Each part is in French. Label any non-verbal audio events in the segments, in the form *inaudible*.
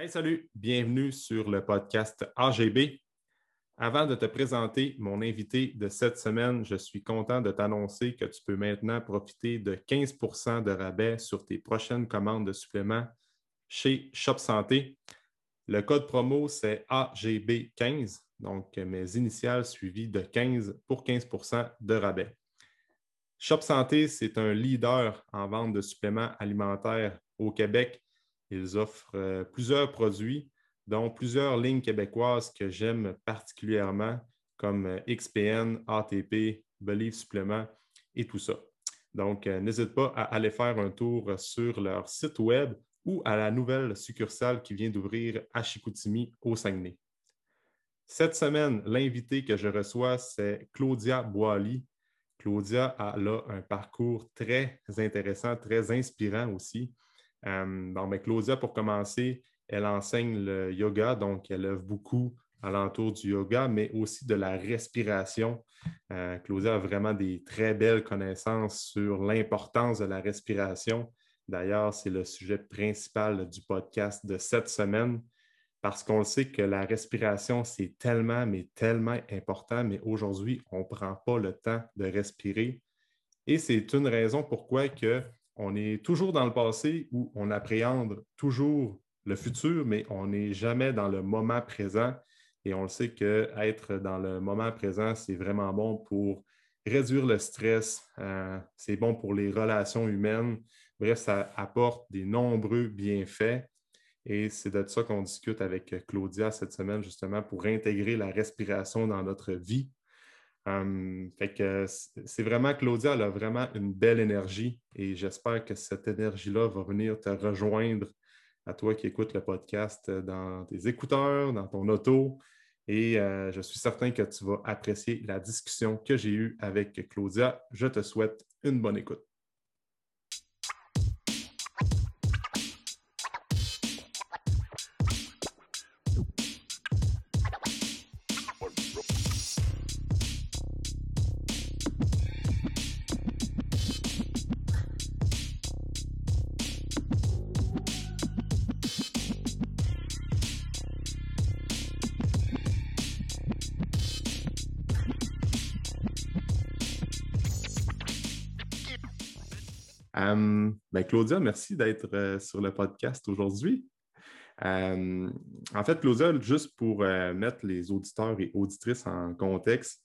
Hey, salut, bienvenue sur le podcast AGB. Avant de te présenter mon invité de cette semaine, je suis content de t'annoncer que tu peux maintenant profiter de 15% de rabais sur tes prochaines commandes de suppléments chez Shop Santé. Le code promo, c'est AGB15, donc mes initiales suivies de 15 pour 15% de rabais. Shop Santé, c'est un leader en vente de suppléments alimentaires au Québec ils offrent euh, plusieurs produits, dont plusieurs lignes québécoises que j'aime particulièrement, comme euh, XPN, ATP, Believe Supplément et tout ça. Donc, euh, n'hésite pas à aller faire un tour sur leur site web ou à la nouvelle succursale qui vient d'ouvrir à Chicoutimi, au Saguenay. Cette semaine, l'invité que je reçois, c'est Claudia Boily. Claudia a là un parcours très intéressant, très inspirant aussi. Euh, bon, mais Claudia, pour commencer, elle enseigne le yoga, donc elle œuvre beaucoup alentour du yoga, mais aussi de la respiration. Euh, Claudia a vraiment des très belles connaissances sur l'importance de la respiration. D'ailleurs, c'est le sujet principal du podcast de cette semaine parce qu'on sait que la respiration, c'est tellement, mais tellement important, mais aujourd'hui, on ne prend pas le temps de respirer. Et c'est une raison pourquoi que on est toujours dans le passé où on appréhende toujours le futur, mais on n'est jamais dans le moment présent. Et on le sait qu'être dans le moment présent, c'est vraiment bon pour réduire le stress, euh, c'est bon pour les relations humaines. Bref, ça apporte des nombreux bienfaits. Et c'est de ça qu'on discute avec Claudia cette semaine, justement, pour intégrer la respiration dans notre vie Hum, que c'est vraiment, Claudia, elle a vraiment une belle énergie et j'espère que cette énergie-là va venir te rejoindre à toi qui écoutes le podcast dans tes écouteurs, dans ton auto. Et euh, je suis certain que tu vas apprécier la discussion que j'ai eue avec Claudia. Je te souhaite une bonne écoute. Claudia, merci d'être euh, sur le podcast aujourd'hui. Euh, en fait, Claudia, juste pour mettre les auditeurs et auditrices en contexte,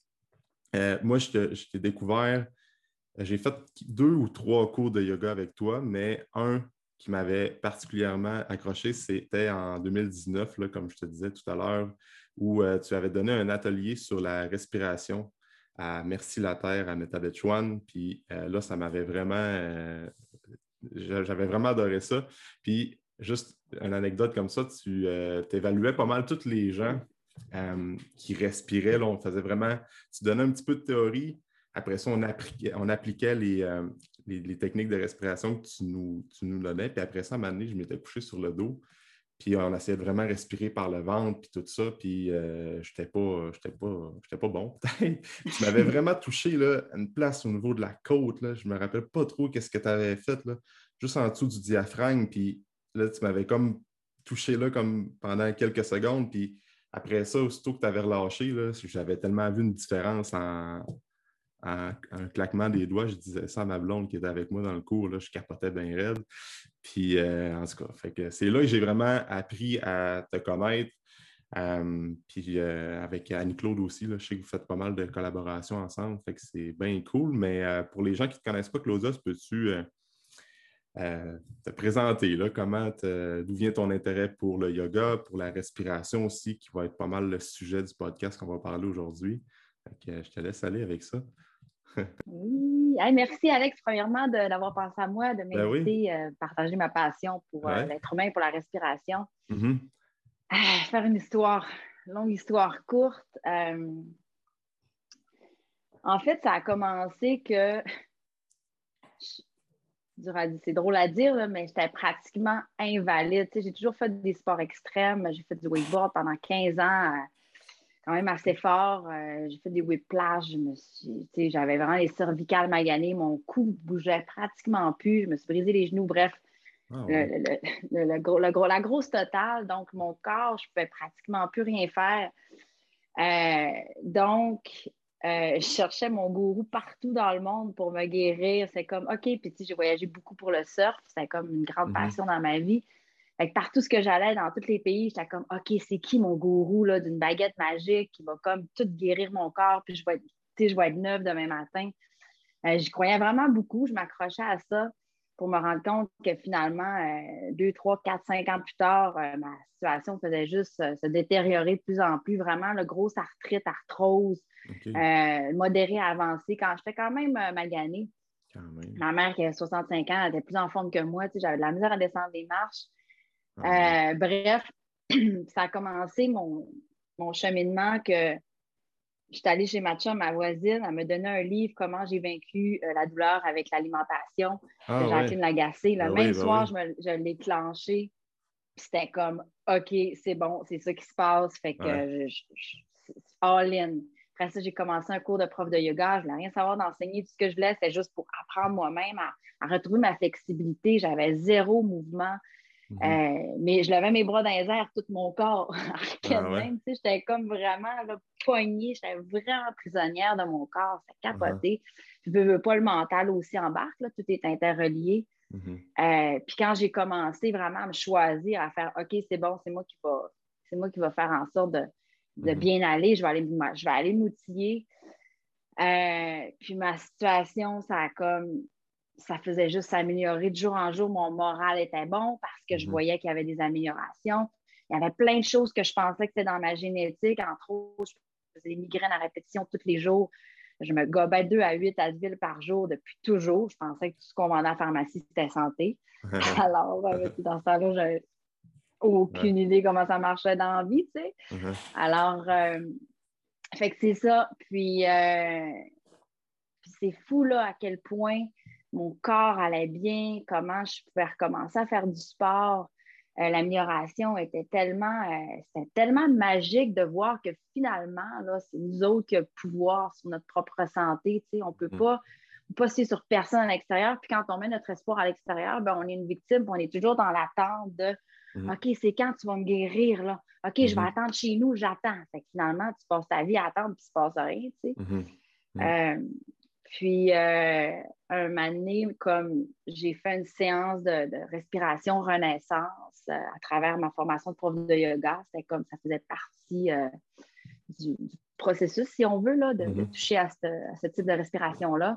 moi, je t'ai découvert, j'ai fait deux ou trois cours de yoga avec toi, mais un qui m'avait particulièrement accroché, c'était en 2019, là, comme je te disais tout à l'heure, où tu avais donné un atelier sur la respiration à Merci la Terre à Metabetchwan. Puis euh, là, ça m'avait vraiment. Euh, j'avais vraiment adoré ça. Puis juste une anecdote comme ça, tu euh, évaluais pas mal tous les gens qui respiraient. On faisait vraiment. Tu donnais un petit peu de théorie. Après ça, on appliquait, les, les, techniques de respiration que tu nous, tu nous donnais. Puis après ça, à un moment donné, je m'étais couché sur le dos. Puis on essayait de vraiment respirer par le ventre, puis tout ça. Puis euh, je n'étais pas, pas, bon, *laughs* tu m'avais vraiment touché là, une place au niveau de la côte. Là. Je ne me rappelle pas trop qu'est-ce que tu avais fait, là, juste en dessous du diaphragme. Puis là, tu m'avais comme touché là, comme pendant quelques secondes. Puis après ça, aussitôt que tu avais relâché, j'avais tellement vu une différence en, un claquement des doigts, je disais ça à ma blonde qui était avec moi dans le cours, là, je capotais bien raide. Puis, euh, en tout cas, c'est là que j'ai vraiment appris à te connaître. Euh, puis euh, avec Annie-Claude aussi, je sais que vous faites pas mal de collaborations ensemble, fait que c'est bien cool. Mais pour les gens qui ne te connaissent pas, Claudia, peux-tu te présenter comment d'où vient ton intérêt pour le yoga, pour la respiration aussi, qui va être pas mal le sujet du podcast qu'on va parler aujourd'hui? je te laisse aller avec ça oui. merci, Alex, premièrement, d'avoir pensé à moi, de ben m'inviter à euh, partager ma passion pour euh, l'être humain, pour la respiration. Mm-hmm. Ah, faire une histoire, longue histoire courte. Euh, en fait, ça a commencé que. C'est drôle à dire, mais j'étais pratiquement invalide. J'ai toujours fait des sports extrêmes. J'ai fait du wakeboard pendant 15 ans quand même assez fort. Euh, j'ai fait des whiplash. Je me suis, j'avais vraiment les cervicales maganées. Mon cou bougeait pratiquement plus. Je me suis brisé les genoux. Bref, Ah le, gros, la grosse totale. Donc, mon corps, je ne pouvais pratiquement plus rien faire. Euh, donc, euh, je cherchais mon gourou partout dans le monde pour me guérir. C'est comme, OK, puis tu sais, j'ai voyagé beaucoup pour le surf. C'était comme une grande mhm. passion dans ma vie. Fait partout ce que j'allais, dans tous les pays, j'étais comme, OK, c'est qui mon gourou d'une baguette magique qui va comme tout guérir mon corps, puis je vais être, je vais être neuve demain matin. Euh, j'y croyais vraiment beaucoup. Je m'accrochais à ça pour me rendre compte que finalement, euh, deux, trois, quatre, cinq ans plus tard, euh, ma situation faisait juste se détériorer de plus en plus. Vraiment, le gros arthrite, arthrose, modéré avancé. Quand j'étais quand même maganée, ma mère qui a 65 ans, elle était plus en forme que moi. J'avais de la misère à descendre des marches. Ah bref, *clears throat* ça a commencé mon, mon cheminement que je suis allée chez ma ma voisine, elle me donnait un livre Comment j'ai vaincu euh, la douleur avec l'alimentation ah, de Jacqueline Lagacé. Le ben même ben soir, je, l'ai clenché. C'était comme OK, c'est bon, c'est ça qui se passe. Fait que je, all in. Après ça, j'ai commencé un cours de prof de yoga. Je voulais rien savoir d'enseigner. Tout ce que je voulais, c'était juste pour apprendre moi-même à, retrouver ma flexibilité. J'avais zéro mouvement. Mhm. Euh, mais je levais mes bras dans les airs, tout mon corps. *laughs* ah J'étais comme vraiment poignée, j'étais vraiment prisonnière de mon corps. Uh-huh. capoté. Je ne veux pas le mental aussi embarque, là, tout est interrelié. Mhm. Euh, puis quand j'ai commencé vraiment à me choisir, à faire OK, c'est bon, c'est moi qui va, c'est moi qui va faire en sorte de, mhm. bien aller, je vais aller, je vais aller m'outiller. Euh, puis ma situation, ça a comme ça faisait juste s'améliorer de jour en jour. Mon moral était bon parce que je mhm. voyais qu'il y avait des améliorations. Il y avait plein de choses que je pensais que c'était dans ma génétique. Entre autres, je faisais des migraines à répétition tous les jours. Je me gobais 2 à 8 Advil par jour depuis toujours. Je pensais que tout ce qu'on vendait en pharmacie, c'était santé. *laughs* *laughs* Alors, dans ce temps-là, j'avais aucune idée comment ça marchait dans la vie, tu sais. Mhm. Alors, euh, fait que c'est ça. Puis, euh, puis c'est fou, là, à quel point mon corps allait bien, comment je pouvais recommencer à faire du sport. Euh, l'amélioration était tellement, euh, tellement magique de voir que finalement, là, c'est nous autres qui avons le pouvoir sur notre propre santé. On ne peut mm. pas passer sur personne à l'extérieur. Puis quand on met notre espoir à l'extérieur, ben, on est une victime, on est toujours dans l'attente de mm. OK, c'est quand tu vas me guérir là? OK, je vais mm-hmm. attendre chez nous, j'attends. finalement, tu passes ta vie à attendre puis il ne se passe rien. Mm-hmm. Mm. Euh, puis, euh, un moment donné, comme j'ai fait une séance de, respiration renaissance euh, à travers ma formation de prof de yoga, c'était comme ça faisait partie euh, du, processus, si on veut, là, de, mm-hmm. toucher à ce, type de respiration-là.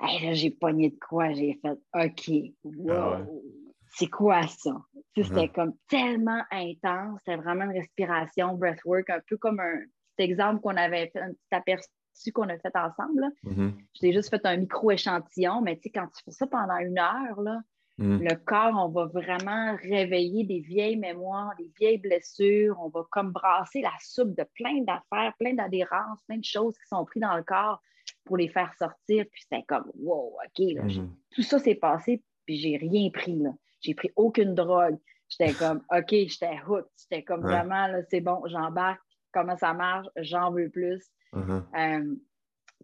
là, j'ai pogné de quoi? J'ai fait OK, ah wow, c'est quoi ça? C'était mm-hmm. comme tellement intense, c'était vraiment une respiration, breathwork, un peu comme un petit exemple qu'on avait fait, un petit aperçu qu'on a fait ensemble. Mm-hmm. J'ai juste fait un micro-échantillon, mais tu sais, quand tu fais ça pendant une heure, là, mm. le corps, on va vraiment réveiller des vieilles mémoires, des vieilles blessures. On va comme brasser la soupe de plein d'affaires, plein d'adhérences, plein de choses qui sont prises dans le corps pour les faire sortir. Puis c'était comme, wow, OK, mm-hmm. tout ça s'est passé, puis j'ai rien pris. J'ai pris aucune drogue. J'étais *laughs* comme, OK, j'étais hooked. J'étais comme vraiment, c'est bon, j'embarque. Comment ça marche? J'en veux plus. Uh-huh. Euh,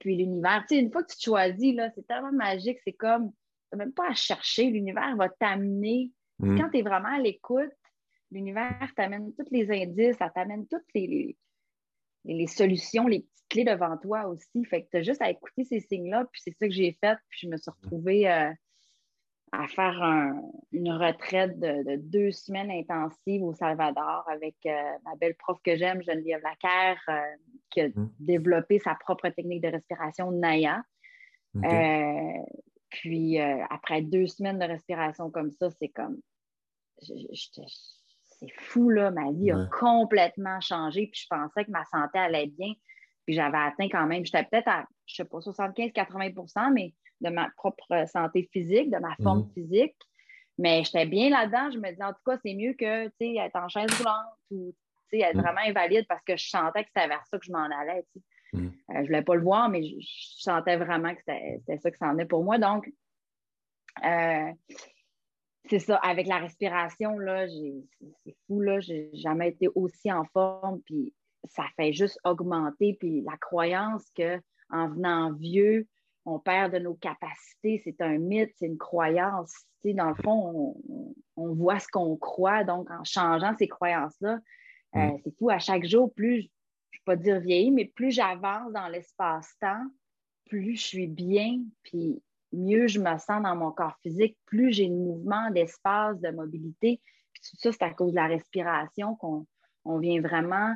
puis l'univers, tu sais, une fois que tu choisis, là, c'est tellement magique, c'est comme, même pas à chercher, l'univers va t'amener. Mm. Quand tu es vraiment à l'écoute, l'univers t'amène tous les indices, ça t'amène toutes les, les, solutions, les petites clés devant toi aussi. Fait que tu as juste à écouter ces signes-là, puis c'est ça que j'ai fait, puis je me suis retrouvée euh, à faire une retraite de, deux semaines intensives au Salvador avec euh, ma belle prof que j'aime, Geneviève Lacaire, euh, qui a mmh. développé sa propre technique de respiration Naya. Euh, puis après deux semaines de respiration comme ça, c'est comme. C'est fou, là. Ma vie a complètement changé. Puis je pensais que ma santé allait bien. Puis j'avais atteint quand même, j'étais peut-être à, je sais pas, 75-80% mais de ma propre santé physique, de ma forme mhm. physique. Mais j'étais bien là-dedans. Je me disais, en tout cas, c'est mieux que être en chaise roulante ou être mhm. vraiment invalide parce que je sentais que c'était vers ça que je m'en allais. Mhm. Euh, je ne voulais pas le voir, mais je, sentais vraiment que c'était ça que ça en est pour moi. Donc, euh, c'est ça, avec la respiration, là, c'est fou, là, j'ai jamais été aussi en forme, puis ça fait juste augmenter, puis la croyance qu'en venant vieux, on perd de nos capacités. C'est un mythe, c'est une croyance. dans le fond, on, voit ce qu'on croit. Donc, en changeant ces croyances-là, euh, mm. c'est fou. À chaque jour, plus, je ne vais pas dire vieillir, mais plus j'avance dans l'espace-temps, plus je suis bien, puis mieux je me sens dans mon corps physique, plus j'ai de mouvement, d'espace, de mobilité. Puis tout ça, c'est à cause de la respiration qu'on vient vraiment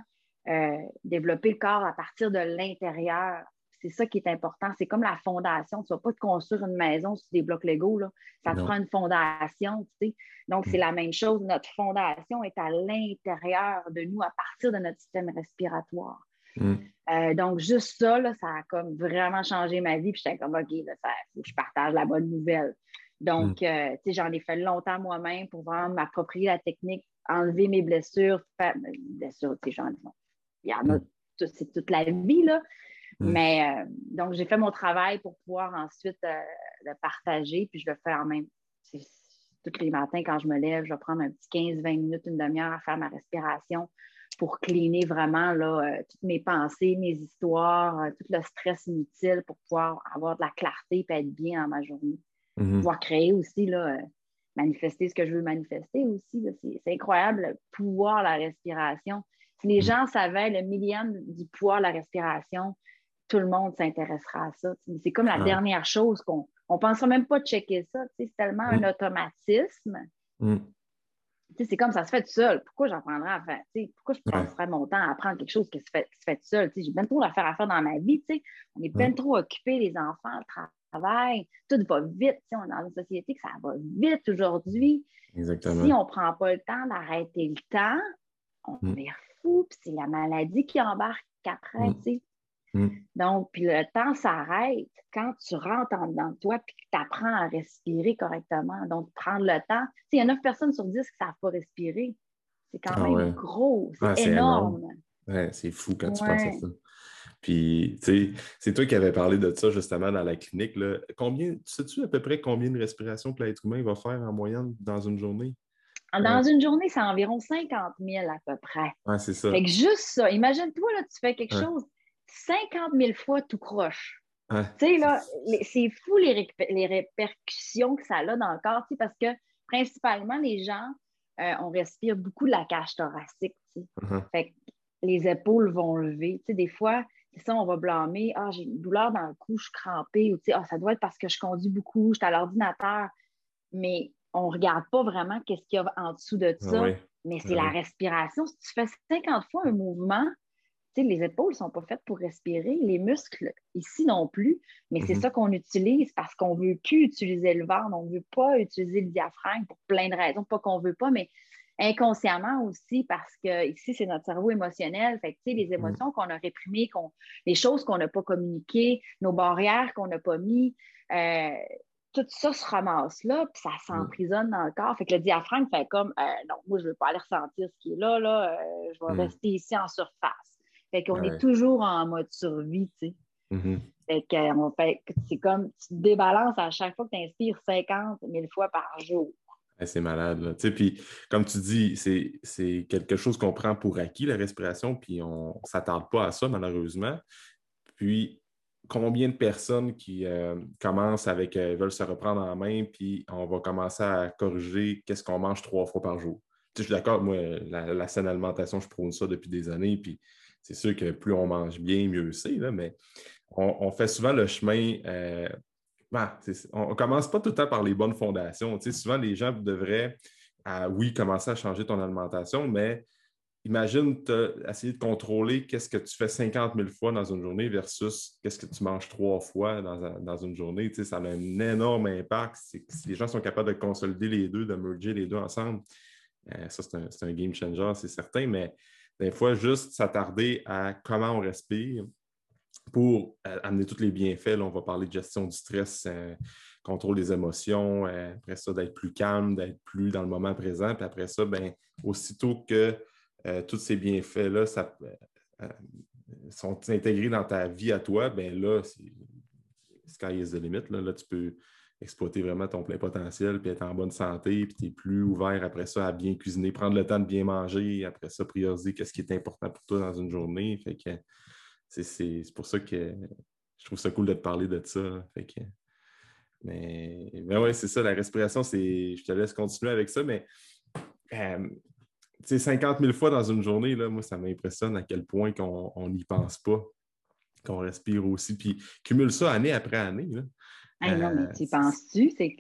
euh, développer le corps à partir de l'intérieur. C'est ça qui est important. C'est comme la fondation. Tu ne vas pas te construire une maison si tu débloques l'ego. Ça te prend une fondation. Donc, c'est mm. la même chose. Notre fondation est à l'intérieur de nous, à partir de notre système respiratoire. Mm. Euh, donc, juste ça, ça a comme vraiment changé ma vie. Puis j'étais comme, OK, je partage la bonne nouvelle. Donc, mm. euh, j'en ai fait longtemps moi-même pour vraiment m'approprier la technique, enlever mes blessures, faire, ben, blessures, tu sais, j'en il y en a, c'est toute la vie, là. Mais euh, donc, j'ai fait mon travail pour pouvoir ensuite le partager, puis je le fais en même. Tous les matins, quand je me lève, je vais prendre un petit 15-20 minutes, une demi-heure à faire ma respiration pour cleaner vraiment là, euh, toutes mes pensées, mes histoires, euh, tout le stress inutile pour pouvoir avoir de la clarté et être bien dans ma journée. Mm-hmm. Pouvoir créer aussi, là, euh, manifester ce que je veux manifester aussi. C'est incroyable le pouvoir de la respiration. Si les mm. gens savaient le millième du pouvoir de la respiration, tout le monde s'intéressera à ça. C'est comme la dernière chose qu'on ne pensera même pas checker ça. C'est tellement un mm. automatisme. Mm c'est comme ça se fait tout seul. Pourquoi j'en prendrais à faire? Pourquoi je passerais mon temps à apprendre quelque chose qui se fait, tout seul? J'ai bien trop d'affaires à faire dans ma vie. On est bien trop occupés, les enfants, le travail. Tout va vite. On est dans une société que ça va vite aujourd'hui. Exactement. Si on ne prend pas le temps d'arrêter le temps, on mm. est fou. Puis c'est la maladie qui embarque après. Mm. Donc, puis le temps s'arrête quand tu rentres en dedans de toi puis que tu apprends à respirer correctement. Donc, prendre le temps. Il y a 9 personnes sur 10 qui ne savent pas respirer. C'est quand ah même gros, c'est énorme. Ouais, c'est fou quand tu penses à ça. Puis, tu sais, c'est toi qui avais parlé de ça justement dans la clinique. Là. Combien, sais-tu à peu près combien de respirations que l'être humain va faire en moyenne dans une journée? Dans une journée, c'est environ 50 000 à peu près. Ouais, c'est ça. Fait que juste ça, imagine-toi, là, tu fais quelque chose, 50 000 fois tout croche. Tu sais, là, c'est fou les, les, répercussions que ça a dans le corps, parce que principalement, les gens, euh, on respire beaucoup de la cage thoracique. Uh-huh. Fait que les épaules vont lever. Tu sais, des fois, ça, on va blâmer. Ah, j'ai une douleur dans le cou, je suis crampée. Ou, ah, ça doit être parce que je conduis beaucoup, je suis à l'ordinateur. Mais on ne regarde pas vraiment qu'est-ce qu'il y a en dessous de ça. Mais c'est la respiration. Si tu fais 50 fois un mouvement, les épaules ne sont pas faites pour respirer, les muscles ici non plus, mais c'est mhm. ça qu'on utilise parce qu'on ne veut plus utiliser le ventre, on ne veut pas utiliser le diaphragme pour plein de raisons, pas qu'on ne veut pas, mais inconsciemment aussi parce que ici, c'est notre cerveau émotionnel. Fait les mhm. émotions qu'on a réprimées, les choses qu'on n'a pas communiquées, nos barrières qu'on n'a pas mis, euh, tout ça se ramasse là, puis ça mhm. s'emprisonne dans le corps. Fait que le diaphragme fait comme euh, non, moi, je ne veux pas aller ressentir ce qui est là, là euh, je vais rester ici en surface. Fait qu'on est toujours en mode survie, tu sais. Mm-hmm. Fait c'est comme, tu te débalances à chaque fois que tu inspires 50 000 fois par jour. c'est malade, là. Tu sais, puis comme tu dis, c'est quelque chose qu'on prend pour acquis, la respiration, puis on ne s'attarde pas à ça, malheureusement. Puis, combien de personnes qui euh, commencent avec, euh, veulent se reprendre en main, puis on va commencer à corriger qu'est-ce qu'on mange trois fois par jour? Tu sais, je suis d'accord, moi, la, la, saine alimentation, je prône ça depuis des années, puis c'est sûr que plus on mange bien, mieux c'est, mais on, fait souvent le chemin. Euh, ben, on ne commence pas tout le temps par les bonnes fondations. souvent, les gens devraient, oui, commencer à changer ton alimentation, mais imagine essayer de contrôler qu'est-ce que tu fais 50 000 fois dans une journée versus qu'est-ce que tu manges trois fois dans, une journée. ça a un énorme impact. Si les gens sont capables de consolider les deux, de merger les deux ensemble, euh, ça, c'est un, un, game changer, c'est certain, mais des fois, juste s'attarder à comment on respire pour euh, amener tous les bienfaits. Là, on va parler de gestion du stress, euh, contrôle des émotions, euh, après ça, d'être plus calme, d'être plus dans le moment présent. Puis après ça, ben, aussitôt que tous ces bienfaits-là sont intégrés dans ta vie à toi, ben là, c'est sky is the limit. Là, là tu peux exploiter vraiment ton plein potentiel, puis être en bonne santé, puis tu es plus ouvert après ça à bien cuisiner, prendre le temps de bien manger, après ça, prioriser qu'est-ce qui est important pour toi dans une journée. Fait que c'est pour ça que je trouve ça cool de te parler de ça. mais, mais ouais, c'est ça, la respiration, c'est. Je te laisse continuer avec ça, mais euh, 50 000 fois dans une journée, là, moi, ça m'impressionne à quel point qu'on n'y pense pas, qu'on respire aussi, puis cumule ça année après année. Non, mais euh, tu penses-tu? C'est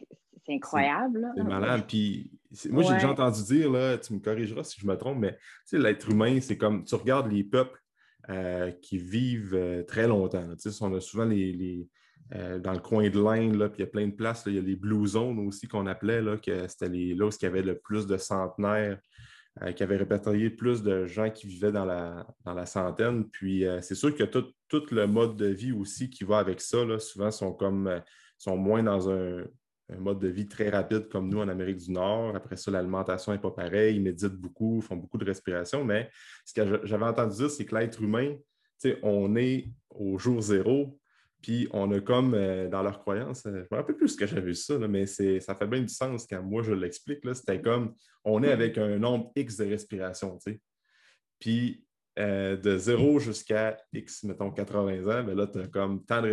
incroyable. C'est malade. Puis, moi, j'ai déjà entendu dire, là, tu me corrigeras si je me trompe, mais l'être humain, c'est comme tu regardes les peuples euh, qui vivent euh, très longtemps. On a souvent les, euh, dans le coin de l'Inde, puis il y a plein de places, il y a les Blue Zones aussi qu'on appelait, là, que c'était les, là où il y avait le plus de centenaires, qui avaient répertorié plus de gens qui vivaient dans la, dans la centaine. Puis c'est sûr que tout, tout, le mode de vie aussi qui va avec ça, là, souvent sont comme sont moins dans un, un mode de vie très rapide comme nous en Amérique du Nord. Après ça, l'alimentation n'est pas pareille. Ils méditent beaucoup, font beaucoup de respiration. Mais ce que j'avais entendu dire, c'est que l'être humain, on est au jour zéro, puis on a comme euh, dans leur croyance, euh, je me rappelle plus ce que j'avais vu ça, mais ça fait bien du sens quand moi je l'explique. C'était comme on est avec un nombre X de respiration. Puis euh, de zéro jusqu'à X, mettons 80 ans, ben là, tu as comme tant de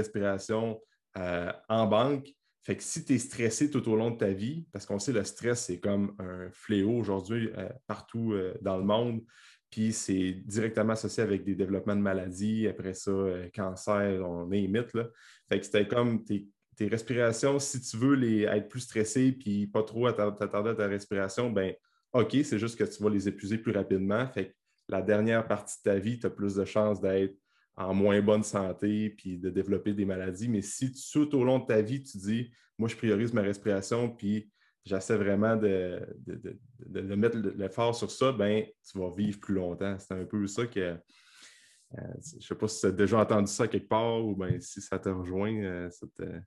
respiration en banque fait que si tu es stressé tout au long de ta vie, parce qu'on sait le stress, c'est comme un fléau aujourd'hui euh, partout euh, dans le monde, puis c'est directement associé avec des développements de maladies, après ça, euh, cancer, on est limite. Là. Fait que c'était comme tes, respirations, si tu veux les, être plus stressé puis pas trop t'attarder à ta respiration, ben OK, c'est juste que tu vas les épuiser plus rapidement. Fait que la dernière partie de ta vie, tu as plus de chances d'être en moins bonne santé puis de développer des maladies. Mais si tout au long de ta vie, tu dis, moi, je priorise ma respiration puis j'essaie vraiment de, de, mettre l'effort sur ça, ben tu vas vivre plus longtemps. C'est un peu ça que. Euh, je ne sais pas si tu as déjà entendu ça quelque part ou ben, si ça te rejoint, euh, euh,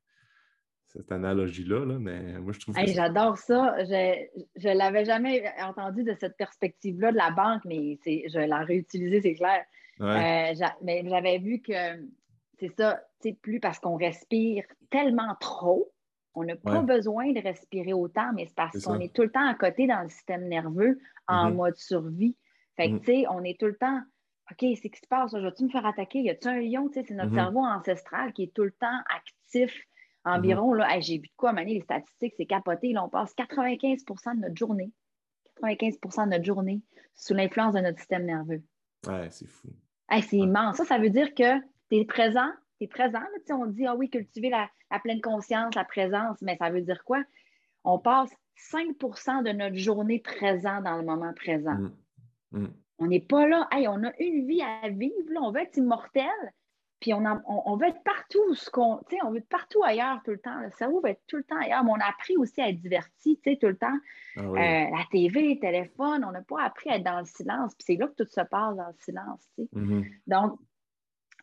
cette, analogie-là, mais moi, je trouve J'adore ça. Je ne l'avais jamais entendu de cette perspective-là de la banque, mais je l'ai réutilisé, c'est clair. Euh, mais j'avais vu que c'est ça, plus parce qu'on respire tellement trop, on n'a pas besoin de respirer autant, mais c'est parce qu'on est tout le temps à côté dans le système nerveux en mm-hmm. mode survie. Fait que, mm-hmm. tu sais, on est tout le temps, OK, c'est ce qui se passe, je vais-tu me faire attaquer? Y a-tu un lion? Tu sais, c'est notre mm-hmm. cerveau ancestral qui est tout le temps actif. Environ, là, j'ai vu de quoi, Mané, les statistiques, c'est capoté. Là, on passe 95% de notre journée, 95% de notre journée sous l'influence de notre système nerveux. Ouais, c'est fou c'est immense. Ça, ça veut dire que tu es présent. Tu es présent. on dit, ah oui, cultiver la, pleine conscience, la présence, mais ça veut dire quoi? On passe 5% de notre journée présent dans le moment présent. Mm. Mm. On n'est pas là, hey, on a une vie à vivre, on veut être immortel, puis on, on, veut être partout, ce qu'on, on veut être partout ailleurs tout le temps. Le cerveau veut être tout le temps ailleurs, mais on a appris aussi à être diverti tout le temps. Ah euh, la TV, le téléphone, on n'a pas appris à être dans le silence. Puis c'est là que tout se passe dans le silence. Mm-hmm. Donc,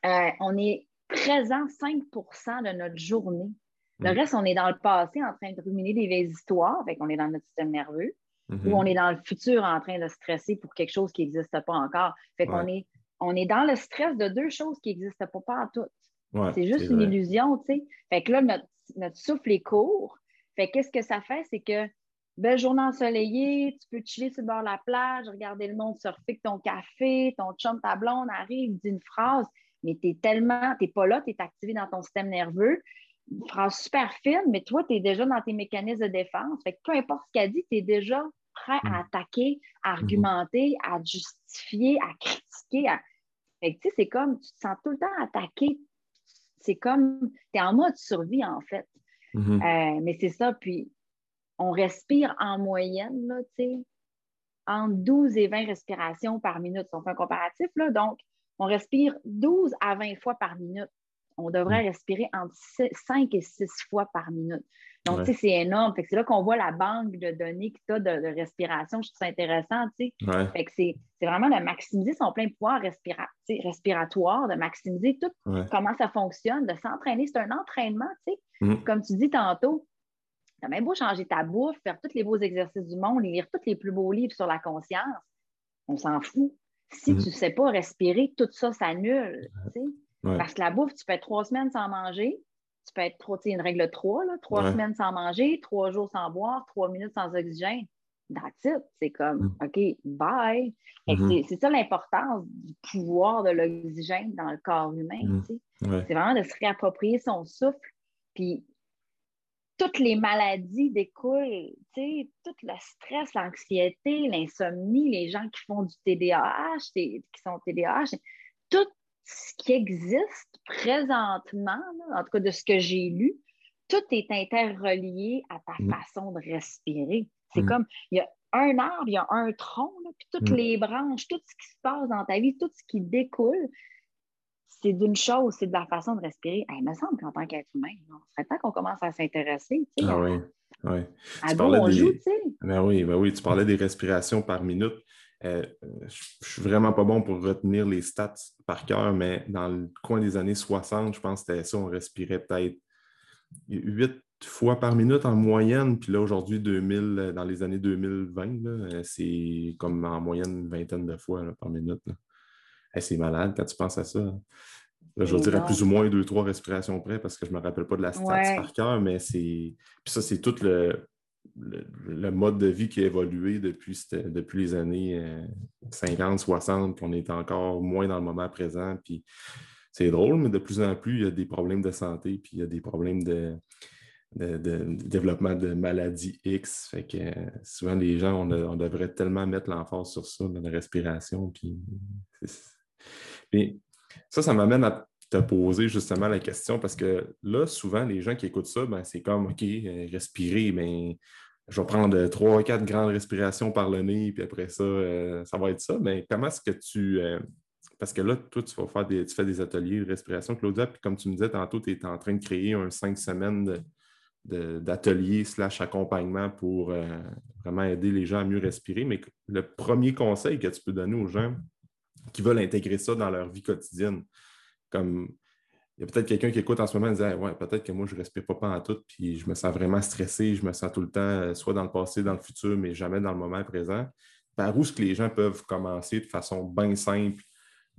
euh, on est présent 5% de notre journée. Le mm. reste, on est dans le passé en train de ruminer des vieilles histoires, fait qu'on est dans notre système nerveux, mm-hmm. ou on est dans le futur en train de stresser pour quelque chose qui n'existe pas encore. Fait qu'on est on est dans le stress de deux choses qui n'existent pas, pas en c'est juste une illusion, tu sais. Fait que là, notre, souffle est court. Fait qu'est-ce que ça fait? C'est que belle journée ensoleillée, tu peux chiller sur le bord de la plage, regarder le monde surfer ton café, ton chum, ta blonde arrive, dit une phrase, mais tu es tellement, tu n'es pas là, tu es activé dans ton système nerveux. Une phrase super fine, mais toi, tu es déjà dans tes mécanismes de défense. Fait que peu importe ce qu'elle dit, tu es déjà prêt à mm. attaquer, à mm-hmm. argumenter, à justifier, à critiquer. À tu sais, c'est comme, tu te sens tout le temps attaqué. C'est comme, tu es en mode survie, en fait. Mm-hmm. Euh, mais c'est ça, puis on respire en moyenne, là, tu sais, entre 12 et 20 respirations par minute. Si on fait un comparatif, là, donc, on respire 12 à 20 fois par minute. On devrait mm. respirer entre 5 et 6 fois par minute. Donc, tu sais, c'est énorme. c'est là qu'on voit la banque de données que tu as de, respiration. Je trouve ça intéressant, tu sais. Fait que c'est vraiment de maximiser son plein pouvoir respiratoire, de maximiser tout comment ça fonctionne, de s'entraîner. C'est un entraînement, tu sais. Mm. Comme tu dis tantôt, tu as même beau changer ta bouffe, faire tous les beaux exercices du monde, lire tous les plus beaux livres sur la conscience. On s'en fout. Si mm. tu ne sais pas respirer, tout ça s'annule, tu sais. Parce que la bouffe, tu peux être trois semaines sans manger, tu peux être trop, une règle 3, là, trois semaines sans manger, trois jours sans boire, trois minutes sans oxygène. that's it. C'est comme, mm. OK, bye. Mm-hmm. C'est ça l'importance du pouvoir de l'oxygène dans le corps humain. Mm. C'est vraiment de se réapproprier son souffle. Puis toutes les maladies découlent, tout le stress, l'anxiété, l'insomnie, les gens qui font du TDAH, qui sont TDAH, tout ce qui existe présentement, en tout cas de ce que j'ai lu, tout est interrelié à ta mm. façon de respirer. C'est mm. comme, il y a un arbre, il y a un tronc, puis toutes mm. les branches, tout ce qui se passe dans ta vie, tout ce qui découle, c'est d'une chose, c'est de la façon de respirer. il me semble qu'en tant qu'être humain, on serait temps qu'on commence à s'intéresser. ah oui, oui. À on joue, tu sais. Ben oui, ben oui, tu parlais des respirations par minute. Euh, je ne suis vraiment pas bon pour retenir les stats par cœur, mais dans le coin des années 60, je pense que c'était ça, on respirait peut-être huit fois par minute en moyenne. Puis là, aujourd'hui, 2000, dans les années 2020, euh, c'est comme en moyenne une vingtaine de fois par minute. c'est malade quand tu penses à ça. je dirais plus ou moins deux, trois respirations près parce que je ne me rappelle pas de la stats par cœur, mais c'est. Puis ça, c'est tout le, le, mode de vie qui a évolué depuis, depuis les années 50, euh, 60, qu'on est encore moins dans le moment présent. Puis c'est drôle, mais de plus en plus, il y a des problèmes de santé, puis il y a des problèmes de, développement de maladies X. Fait que euh, souvent, les gens, on, devrait tellement mettre l'emphase sur ça, dans la respiration. Puis, ça, ça m'amène à te poser justement la question parce que là, souvent, les gens qui écoutent ça, ben, c'est comme OK, euh, respirer, mais je vais prendre trois, quatre grandes respirations par le nez, puis après ça, euh, ça va être ça. Mais comment est-ce que tu. Euh, parce que là, toi, tu vas faire des, tu fais des ateliers de respiration, Claudia, puis comme tu me disais tantôt, tu es en train de créer un cinq semaines d'ateliers slash accompagnement pour vraiment aider les gens à mieux respirer. Mais le premier conseil que tu peux donner aux gens qui veulent intégrer ça dans leur vie quotidienne, comme il y a peut-être quelqu'un qui écoute en ce moment et dit Ouais, peut-être que moi, je ne respire pas, pas en tout, puis je me sens vraiment stressé, je me sens tout le temps, euh, soit dans le passé, dans le futur, mais jamais dans le moment présent. Par où est-ce que les gens peuvent commencer de façon bien simple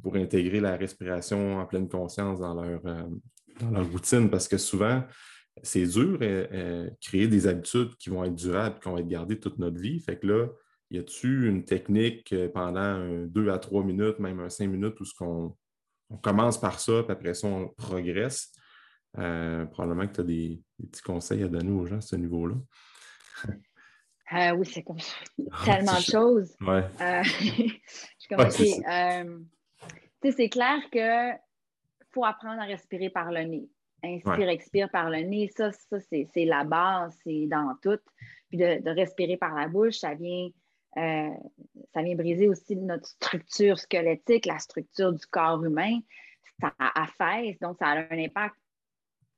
pour intégrer la respiration en pleine conscience dans leur, euh, leur routine? Parce que souvent, c'est dur euh, créer des habitudes qui vont être durables, qui vont être gardées toute notre vie. Fait que là, y a-tu une technique pendant deux à trois minutes, même un cinq minutes, où ce qu'on on commence par ça, puis après ça, on progresse. Euh, probablement que tu as des, petits conseils à donner aux gens à ce niveau-là. *laughs* Euh, oui, c'est comme tellement de choses. Ouais. Euh, c'est clair qu'il faut apprendre à respirer par le nez. Inspire, expire par le nez, ça, ça c'est la base, c'est dans tout. Puis de, respirer par la bouche, ça vient euh, ça vient briser aussi notre structure squelettique, la structure du corps humain. Ça affaisse, donc ça a un impact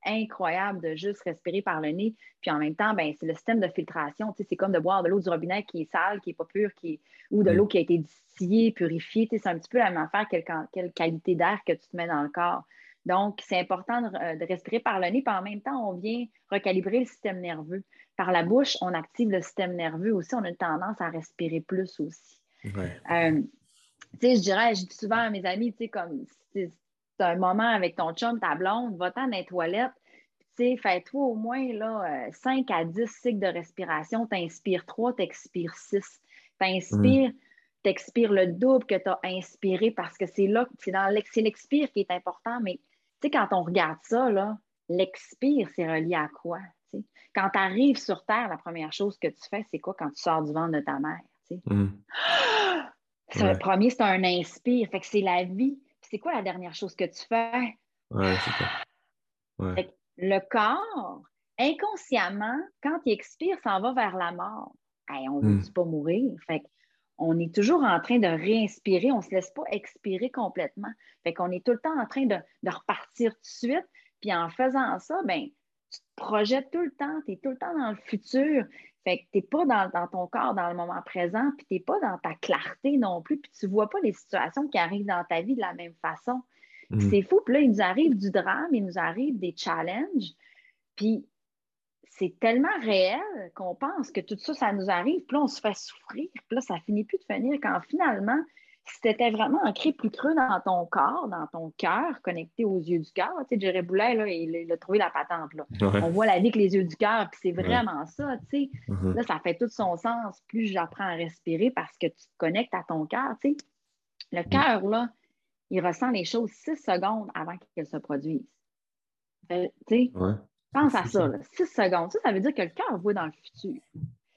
incroyable de juste respirer par le nez. Puis en même temps, ben, c'est le système de filtration. C'est comme de boire de l'eau du robinet qui est sale, qui n'est pas pure, qui ou de mm. l'eau qui a été distillée, purifiée. C'est un petit peu la même affaire, quelle, quelle qualité d'air que tu te mets dans le corps. Donc, c'est important de, de, respirer par le nez, puis en même temps, on vient recalibrer le système nerveux. Par la bouche, on active le système nerveux aussi. On a tendance à respirer plus aussi. Euh, je dirais, je dis souvent à mes amis, tu sais, comme c'est un moment avec ton chum, ta blonde, va-t'en dans les toilettes, fais-toi au moins là, 5 euh, à 10 cycles de respiration. T'inspires 3, t'expires 6. T'inspires, mm. t'expires le double que tu as inspiré parce que c'est là, c'est dans l'expire qui est important, mais tu sais, quand on regarde ça, là, l'expire, c'est relié à quoi? Quand tu arrives sur Terre, la première chose que tu fais, c'est quoi quand tu sors du ventre de ta mère? Mm. *gasps* Le premier, c'est un inspire. Fait que c'est la vie. c'est quoi la dernière chose que tu fais? Ouais, c'est le corps, inconsciemment, quand il expire, s'en va vers la mort. on ne mm. veut pas mourir? Fait on est toujours en train de réinspirer, on ne se laisse pas expirer complètement. Fait qu'on est tout le temps en train de, de repartir tout de suite. Puis en faisant ça, ben, tu te projettes tout le temps, tu es tout le temps dans le futur. Fait que tu n'es pas dans, ton corps dans le moment présent, puis tu n'es pas dans ta clarté non plus, puis tu ne vois pas les situations qui arrivent dans ta vie de la même façon. Mm. C'est fou. Puis là, il nous arrive du drame, il nous arrive des challenges. Puis c'est tellement réel qu'on pense que tout ça, ça nous arrive. Puis là, on se fait souffrir. Puis là, ça finit plus de finir quand finalement, si tu étais vraiment ancré plus creux dans ton corps, dans ton cœur, connecté aux yeux du cœur, tu sais, Jerry Boulet, là, il, a trouvé la patente. Là. On voit la vie avec les yeux du cœur, puis c'est vraiment ça, tu sais. Mm-hmm. Là, ça fait tout son sens. Plus j'apprends à respirer parce que tu te connectes à ton cœur, tu sais. Le mm. cœur, là, il ressent les choses six secondes avant qu'elles se produisent. tu sais, pense à ça, six secondes. Ça, ça veut dire que le cœur voit dans le futur.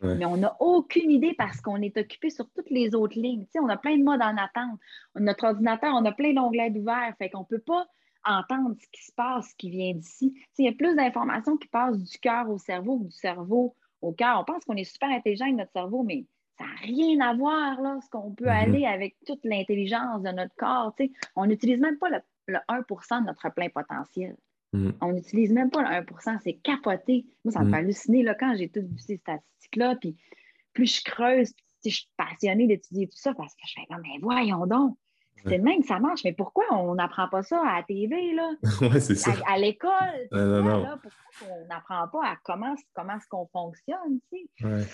Mais on n'a aucune idée parce qu'on est occupé sur toutes les autres lignes. on a plein de modes en attente. Notre ordinateur, on a plein d'onglets ouverts. Fait qu'on ne peut pas entendre ce qui se passe, ce qui vient d'ici. Il y a plus d'informations qui passent du cœur au cerveau ou du cerveau au cœur. On pense qu'on est super intelligent avec notre cerveau, mais ça n'a rien à voir, là, ce qu'on peut mm-hmm. aller avec toute l'intelligence de notre corps. On n'utilise même pas le, 1% de notre plein potentiel. Mm. On n'utilise même pas le 1 c'est capoté. Moi, ça me mm. fait halluciner là, quand j'ai toutes ces statistiques-là. Puis plus je creuse, puis je suis passionnée d'étudier tout ça parce que je fais comme, mais voyons donc. C'est même que ça marche, mais pourquoi on n'apprend pas ça à la TV, là? *laughs* c'est ça. À, l'école, pourquoi on n'apprend pas à comment, comment est-ce qu'on fonctionne, tu sais?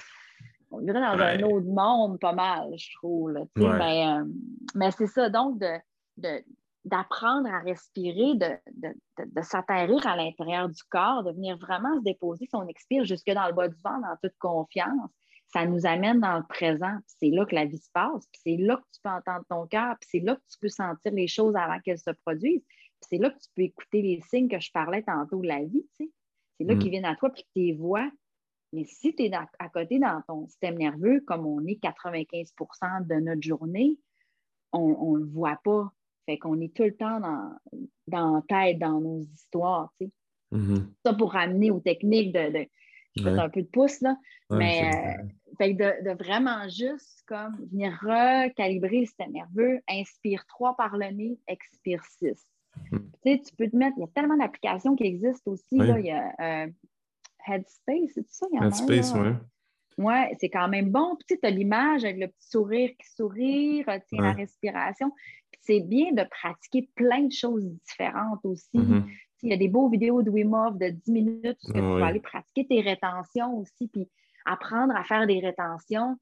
On vivrait dans un autre monde pas mal, je trouve, là, mais, euh, mais c'est ça, donc de, de, d'apprendre à respirer, de, de, s'atterrir à l'intérieur du corps, de venir vraiment se déposer son expire jusque dans le bas du ventre en toute confiance. Ça nous amène dans le présent. C'est là que la vie se passe. C'est là que tu peux entendre ton cœur. C'est là que tu peux sentir les choses avant qu'elles se produisent. C'est là que tu peux écouter les signes que je parlais tantôt de la vie. C'est là qu'ils mm. viennent à toi puis que tu les vois. Mais si tu es à côté dans ton système nerveux, comme on est 95% de notre journée, on ne le voit pas fait qu'on est tout le temps dans, dans la tête, dans nos histoires, tu sais. Mm-hmm. Ça pour ramener aux techniques de. de je fais un peu de pouce, là. mais euh, fait de, de, vraiment juste comme venir recalibrer le système nerveux, inspire trois par le nez, expire six. Mm. Tu sais, tu peux te mettre, il y a tellement d'applications qui existent aussi. Là, il y a euh, Headspace, c'est ça? Headspace, oui. Oui, c'est quand même bon. Puis, tu as l'image avec le petit sourire qui sourit, retient la respiration c'est bien de pratiquer plein de choses différentes aussi. Mm-hmm. Il y a des beaux vidéos de Wim Hof de 10 minutes où tu peux aller pratiquer tes rétentions aussi, puis apprendre à faire des rétentions.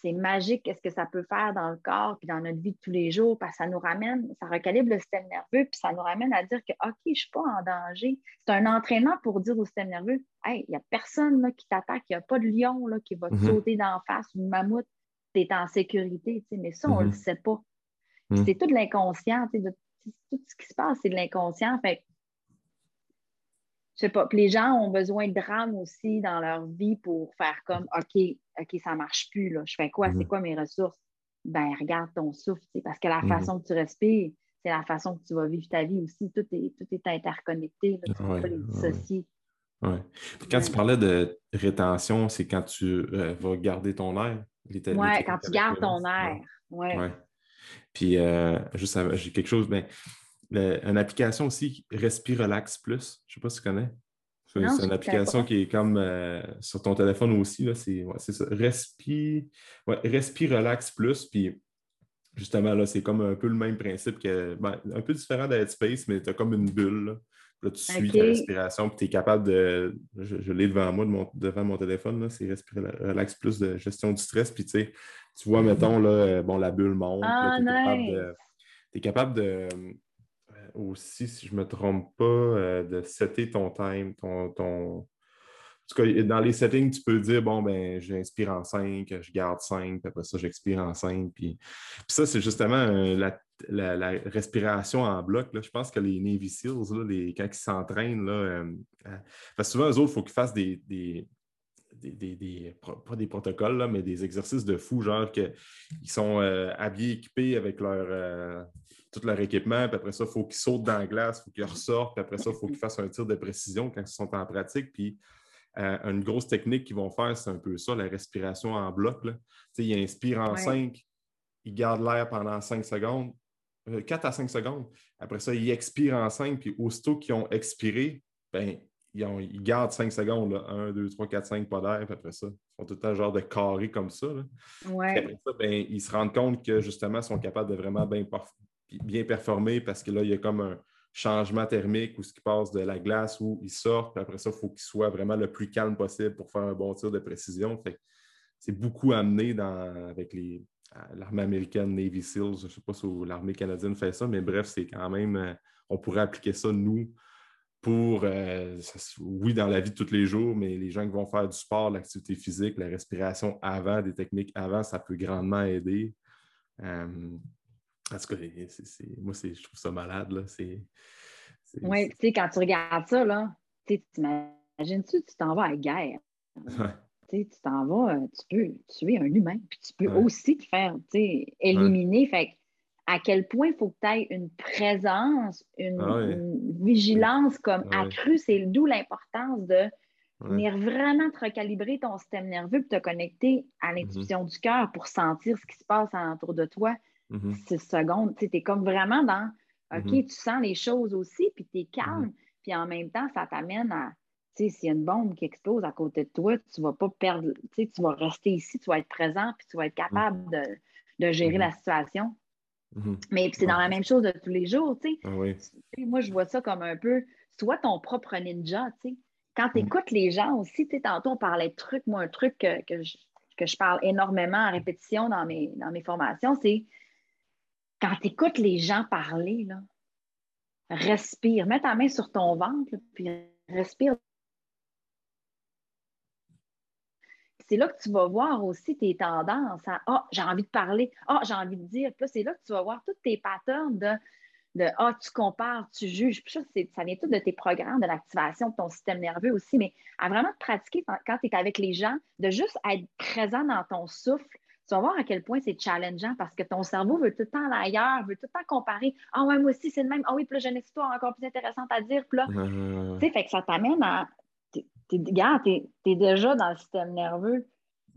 C'est magique qu'est-ce que ça peut faire dans le corps puis dans notre vie de tous les jours parce que ça nous ramène, ça recalibre le système nerveux puis ça nous ramène à dire que OK, je ne suis pas en danger. C'est un entraînement pour dire au système nerveux Hey, il n'y a personne là, qui t'attaque, il n'y a pas de lion là, qui va te mm-hmm. sauter d'en face ou de mammouth, tu es en sécurité. Mais ça, on ne le mm-hmm. sait pas. Hmm. C'est tout de l'inconscient. tout ce qui se passe, c'est de l'inconscient. Fait je sais pas. les gens ont besoin de drame aussi dans leur vie pour faire comme OK, OK, ça marche plus. Là. Je fais quoi? C'est hmm. quoi mes ressources? Ben, regarde ton souffle, parce que la hmm. façon que tu respires, c'est la façon que tu vas vivre ta vie aussi. Tout est, tout est interconnecté. tu ne peux pas les dissocier. Ouais. Quand tu parlais de rétention, c'est quand tu euh, vas garder ton air. Oui, quand tu gardes ton air. Ouais. Puis, euh, juste, j'ai quelque chose, mais une application aussi, Respire Relax Plus. Je ne sais pas si tu connais. C'est une application qui est comme euh, sur ton téléphone aussi. C'est ça. Respire, Respire Relax Plus. Puis, justement, là, c'est comme un peu le même principe que. Ben, un peu différent d'Headspace, mais tu as comme une bulle. Là. tu suis ta respiration, puis tu es capable de. Je, l'ai devant moi, devant mon téléphone, c'est Respire Relax Plus de gestion du stress. Puis, tu sais, tu vois, mettons, là, euh, bon, la bulle monte. Ah, tu es, capable de, euh, aussi, si je ne me trompe pas, euh, de setter ton time, ton, ton... En tout cas, dans les settings, tu peux dire, bon, ben, j'inspire en 5, je garde 5, puis après ça, j'expire en 5. Puis, puis ça, c'est justement la, la, respiration en bloc. Là. Je pense que les Navy Seals, là, les, quand ils s'entraînent, là, parce que souvent, eux autres, il faut qu'ils fassent des, des, pas des protocoles, là, mais des exercices de fou, genre qu'ils sont euh, habillés, équipés avec leur, euh, tout leur équipement, puis après ça, il faut qu'ils sautent dans la glace, il faut qu'ils ressortent, puis après ça, il faut qu'ils fassent un tir de précision quand ils sont en pratique. Puis euh, une grosse technique qu'ils vont faire, c'est un peu ça, la respiration en bloc. Là. Ils inspirent en 5, ils gardent l'air pendant 5 secondes, 4 à 5 secondes. Après ça, ils expirent en 5, puis aussitôt qu'ils ont expiré, ben, ils, gardent 5 secondes, 1, 2, 3, 4, 5, pas d'air, puis après ça, ils font tout un genre de carré comme ça. Après ça, ben, ils se rendent compte que justement, ils sont capables de vraiment bien, bien performer parce que là, il y a comme un changement thermique où ce qui passe de la glace où ils sortent, puis après ça, il faut qu'ils soient vraiment le plus calme possible pour faire un bon tir de précision. c'est beaucoup amené dans, avec les, l'armée américaine, Navy SEALs, je ne sais pas si l'armée canadienne fait ça, mais bref, c'est quand même, euh, on pourrait appliquer ça, nous, pour, euh, oui, dans la vie de tous les jours, mais les gens qui vont faire du sport, l'activité physique, la respiration avant, des techniques avant, ça peut grandement aider. Euh, en tout cas, moi, je trouve ça malade. Là. Oui, tu sais, quand tu regardes ça, là, tu t'imagines-tu, tu t'en vas à la guerre. Tu t'en vas, euh, tu peux tuer un humain, puis tu peux aussi te faire éliminer. Fait à quel point il faut que tu aies une présence, une, ah vigilance comme ah accrue. C'est d'où l'importance de venir vraiment te recalibrer ton système nerveux et te connecter à l'intuition du cœur pour sentir ce qui se passe alentour de toi. Mm Six secondes, tu es comme vraiment dans OK, mm-hmm. tu sens les choses aussi, puis tu es calme, mm-hmm. puis en même temps, ça t'amène à s'il y a une bombe qui explose à côté de toi, tu ne vas pas perdre, tu vas rester ici, tu vas être présent, puis tu vas être capable de, gérer la situation. Mm-hmm. Mais c'est dans la même chose de tous les jours, ah Moi, je vois ça comme un peu, soit ton propre ninja, Quand tu mm. écoutes les gens aussi, tu tantôt on parlait de trucs, moi, un truc que, je, parle énormément en répétition dans mes, dans mes formations, c'est quand tu écoutes les gens parler, là, respire, mets ta main sur ton ventre, puis respire c'est là que tu vas voir aussi tes tendances à Ah, j'ai envie de parler, Ah, j'ai envie de dire. Puis c'est là que tu vas voir tous tes patterns de, de Ah, tu compares, tu juges. Puis ça, ça vient tout de tes programmes, de l'activation de ton système nerveux aussi, mais à vraiment te pratiquer quand, tu es avec les gens, de juste être présent dans ton souffle. Tu vas voir à quel point c'est challengeant parce que ton cerveau veut tout le temps aller ailleurs, veut tout le temps comparer. Ah ouais, moi aussi, c'est le même. Ah oui, puis là, j'ai une histoire encore plus intéressante à dire. Puis là, tu sais, fait que ça t'amène à t'es, regarde, t'es, es déjà dans le système nerveux.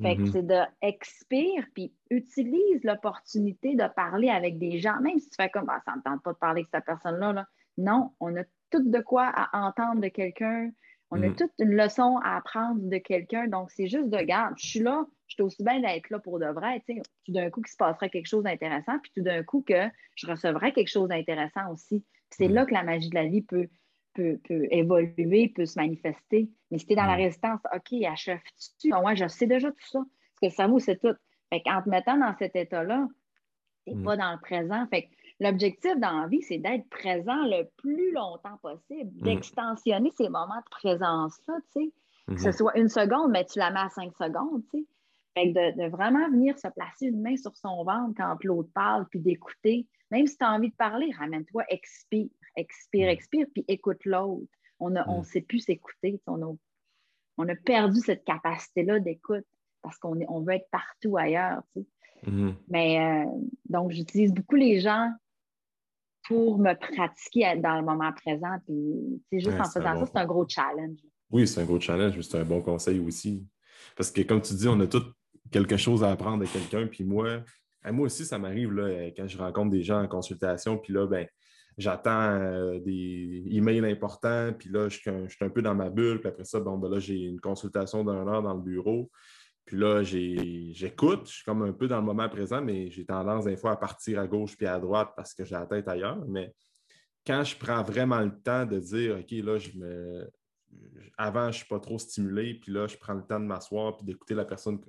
Fait que mm-hmm. c'est de expire, puis utilise l'opportunité de parler avec des gens, même si tu fais comme, ah, ça ne tente pas de parler avec cette personne-là. Là. Non, on a tout de quoi à entendre de quelqu'un. On a mm-hmm. toute une leçon à apprendre de quelqu'un. Donc, c'est juste de, garde, je suis là, je suis aussi bien d'être là pour de vrai. Tu sais, tout d'un coup, qu'il se passerait quelque chose d'intéressant, puis tout d'un coup, que je recevrais quelque chose d'intéressant aussi. c'est mm-hmm. là que la magie de la vie peut, peut, évoluer, peut se manifester. Mais si tu es dans la mm. résistance, OK, achèves-tu? moi je sais déjà tout ça. Parce que le cerveau, c'est tout. Fait qu'en te mettant dans cet état-là, tu n'es mm. pas dans le présent. Fait que l'objectif dans la vie, c'est d'être présent le plus longtemps possible, mm. d'extensionner ces moments de présence-là, tu sais. Que ce mm-hmm. soit une seconde, mais tu la mets à cinq secondes, tu sais. Fait que de, vraiment venir se placer une main sur son ventre quand l'autre parle, puis d'écouter. Même si tu as envie de parler, ramène-toi, expire expire, mm. expire, puis écoute l'autre. On ne on mm. sait plus s'écouter. On a, on a perdu cette capacité-là d'écoute parce qu'on on veut être partout ailleurs. Mm-hmm. Mais euh, donc, j'utilise beaucoup les gens pour me pratiquer dans le moment présent. Puis, juste en faisant ça, c'est un gros challenge. Oui, c'est un gros challenge, mais c'est un bon conseil aussi. Parce que, comme tu dis, on a tout quelque chose à apprendre de quelqu'un. Puis moi, moi aussi, ça m'arrive quand je rencontre des gens en consultation. Puis là, ben, j'attends euh, des emails importants, puis là, je suis, un, peu dans ma bulle, puis après ça, bon, ben là, j'ai une consultation d'un heure dans le bureau. Puis là, j'écoute, je suis comme un peu dans le moment présent, mais j'ai tendance des fois à partir à gauche puis à droite parce que j'ai la tête ailleurs. Mais quand je prends vraiment le temps de dire, OK, là, je me. Avant, je ne suis pas trop stimulé, puis là, je prends le temps de m'asseoir puis d'écouter la personne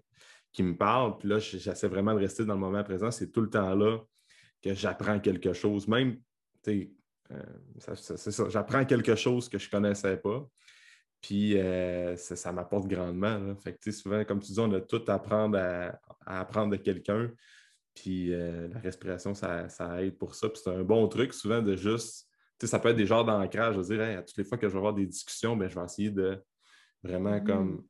qui me parle. Puis là, j'essaie vraiment de rester dans le moment présent. C'est tout le temps là que j'apprends quelque chose. Même euh, c'est ça, j'apprends quelque chose que je ne connaissais pas. Puis euh, ça, m'apporte grandement. Fait que, souvent, comme tu dis, on a tout à apprendre à, apprendre de quelqu'un. Puis euh, la respiration, ça, aide pour ça. Puis c'est un bon truc, souvent, de juste. Ça peut être des genres d'ancrage. Je veux dire, à toutes les fois que je vais avoir des discussions, ben, je vais essayer de vraiment mm-hmm. comme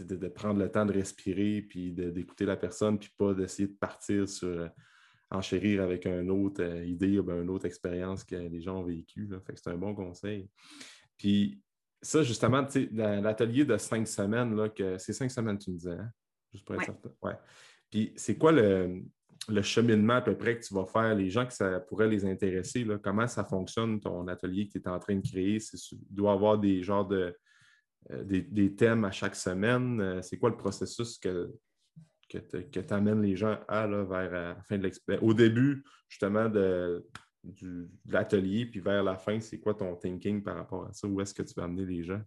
de, prendre le temps de respirer, puis d'écouter la personne, puis pas d'essayer de partir sur enchérir avec une autre euh, idée ou une autre expérience que les gens ont vécue. c'est un bon conseil. Puis ça, justement, l'atelier de cinq semaines, là, que c'est cinq semaines, tu me disais, hein? Juste pour être certain. Ouais. Puis c'est quoi le, cheminement à peu près que tu vas faire, les gens que ça pourrait les intéresser, là, comment ça fonctionne ton atelier que tu es en train de créer? Tu dois avoir des genres de euh, des, thèmes à chaque semaine. Euh, c'est quoi le processus que, que tu amènes les gens à vers la fin de l'expérience. Au début, justement, de, l'atelier, puis vers la fin, c'est quoi ton thinking par rapport à ça? Où est-ce que tu vas amener les gens?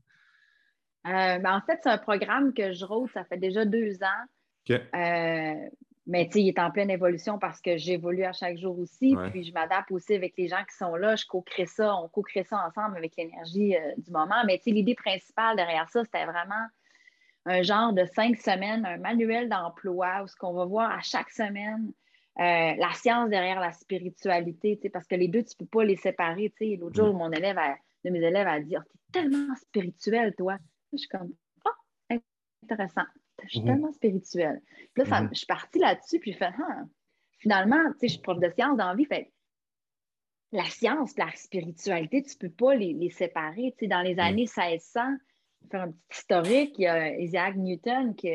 Euh, ben, en fait, c'est un programme que je rôde, ça fait déjà deux ans. Euh, mais il est en pleine évolution parce que j'évolue à chaque jour aussi. Puis je m'adapte aussi avec les gens qui sont là. Je co-crée ça. On co-crée ça ensemble avec l'énergie euh, du moment. Mais l'idée principale derrière ça, c'était vraiment un genre de cinq semaines, un manuel d'emploi où ce qu'on va voir à chaque semaine euh, la science derrière la spiritualité, parce que les deux, tu ne peux pas les séparer. L'autre jour, mm. mon élève, de mes élèves a dit oh, Tu es tellement spirituel, toi. Je suis comme oh, intéressant. Je suis mm-hmm. tellement spirituel. Puis là, mm-hmm. je suis partie là-dessus, puis je fais ah, finalement, je suis prof de science dans la vie. Fait, la science la spiritualité, tu ne peux pas les, les séparer. dans les mm. années 1600, faire un petit historique, il y a Isaac Newton qui,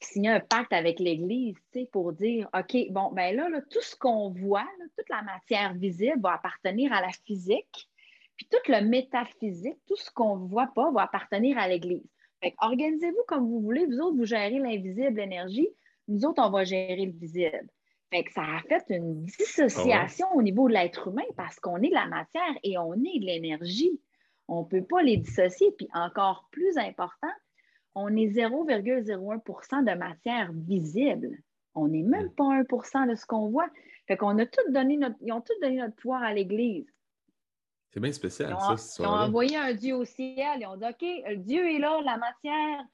signer un pacte avec l'Église pour dire OK, bon, ben là, tout ce qu'on voit, toute la matière visible va appartenir à la physique, puis tout le métaphysique, tout ce qu'on ne voit pas va appartenir à l'Église. Organisez-vous comme vous voulez, vous autres, vous gérez l'invisible, l'énergie, nous autres, on va gérer le visible. Fait que ça a fait une dissociation ah au niveau de l'être humain parce qu'on est de la matière et on est de l'énergie. On ne peut pas les dissocier. Puis encore plus important, on est 0,01% de matière visible. On n'est même pas 1% de ce qu'on voit. Fait qu'on a tout donné notre, ils ont tout donné notre pouvoir à l'Église. C'est bien spécial, ils ça. Ils ont envoyé un Dieu au ciel. Ils ont dit OK, Dieu est là, la matière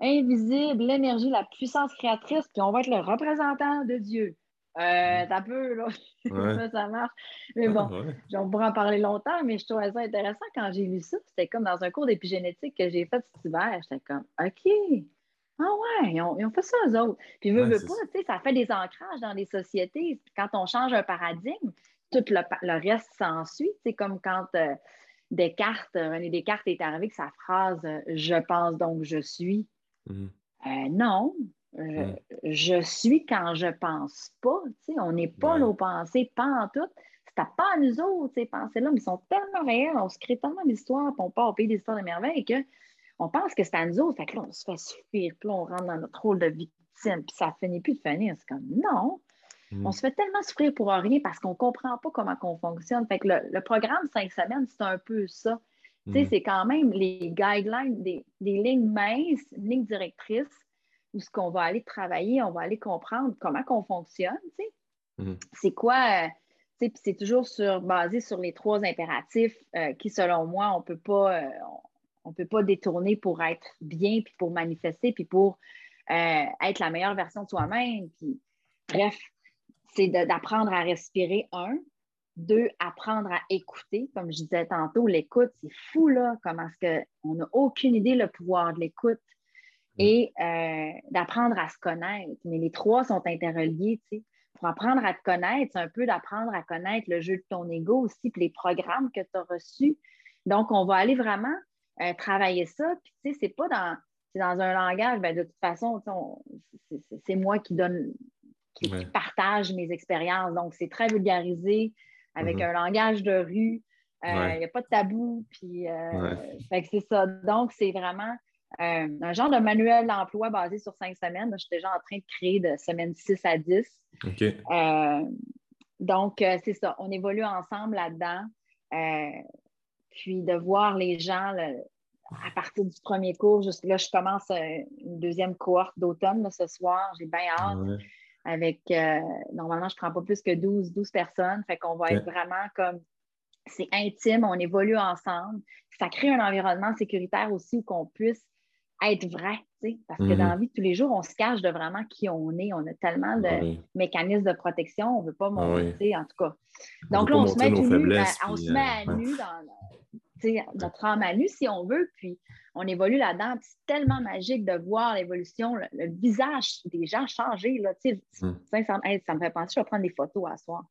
invisible, l'énergie, la puissance créatrice, puis on va être le représentant de Dieu. Euh, T'as peu, là. *laughs* ça marche. Mais bon, *laughs* on pourrait en parler longtemps, mais je trouvais ça intéressant quand j'ai lu ça. C'était comme dans un cours d'épigénétique que j'ai fait cet hiver. J'étais comme, OK. Ah ouais, ils ont, fait ça, eux autres. Puis, veux, veux pas, tu sais, ça fait des ancrages dans les sociétés. quand on change un paradigme, tout le, reste s'ensuit. C'est comme quand euh, Descartes, René Descartes est arrivé avec sa phrase Je pense donc je suis. Euh, non, euh, je suis quand je pense pas. On n'est pas nos pensées, pas en tout. C'est pas à nous autres, ces pensées-là, mais ils sont tellement réelles, on se crée tellement d'histoires, puis on part au pays des histoires de merveilles que on pense que c'est à nous autres. Fait que là, on se fait suffire, puis là, on rentre dans notre rôle de victime, puis ça finit plus de finir. C'est comme non. Mm. On se fait tellement souffrir pour rien parce qu'on ne comprend pas comment on fonctionne. Fait que le, programme cinq semaines, c'est un peu ça. Mm. C'est quand même les guidelines, des, des lignes minces, lignes directrices où ce qu'on va aller travailler, on va aller comprendre comment qu'on fonctionne, tu sais. Mhm. C'est quoi, euh, tu sais, c'est toujours sur, basé sur les trois impératifs euh, qui, selon moi, on ne peut pas, euh, on peut pas détourner pour être bien, puis pour manifester, puis pour être la meilleure version de soi-même. Puis, bref, c'est d'apprendre à respirer, un. Deux, apprendre à écouter. Comme je disais tantôt, l'écoute, c'est fou, là, comment est-ce qu'on n'a aucune idée le pouvoir de l'écoute et euh, d'apprendre à se connaître. Mais les trois sont interreliés, tu sais. Pour apprendre à te connaître, c'est un peu d'apprendre à connaître le jeu de ton ego aussi, puis les programmes que tu as reçus. Donc, on va aller vraiment euh, travailler ça. Puis, tu sais, c'est pas dans, dans un langage, ben, de toute façon, c'est moi qui donne, qui, partage mes expériences. Donc, c'est très vulgarisé, avec mm-hmm. un langage de rue. Euh, il n'y a pas de tabou. Puis, c'est ça. Donc, c'est vraiment euh, un genre de manuel d'emploi basé sur cinq semaines. je suis déjà en train de créer de semaine 6 à 10. Euh, donc, euh, c'est ça. On évolue ensemble là-dedans. puis de voir les gens à partir du premier cours, jusque là, je commence une deuxième cohorte d'automne ce soir. J'ai bien hâte. Avec normalement, je ne prends pas plus que 12, 12 personnes. Fait qu'on va être vraiment comme c'est intime, on évolue ensemble. Ça crée un environnement sécuritaire aussi où qu'on puisse être vrai, parce que dans la vie de tous les jours, on se cache de vraiment qui on est. On a tellement de mécanismes de protection, on ne veut pas ah montrer, en tout cas. Donc là, on se met, nu, on se met à euh, nu dans notre âme à nu, si on veut, puis on évolue là-dedans. C'est tellement magique de voir l'évolution, le, visage des gens changer. Là, mm. ça, me fait penser, je vais prendre des photos à soir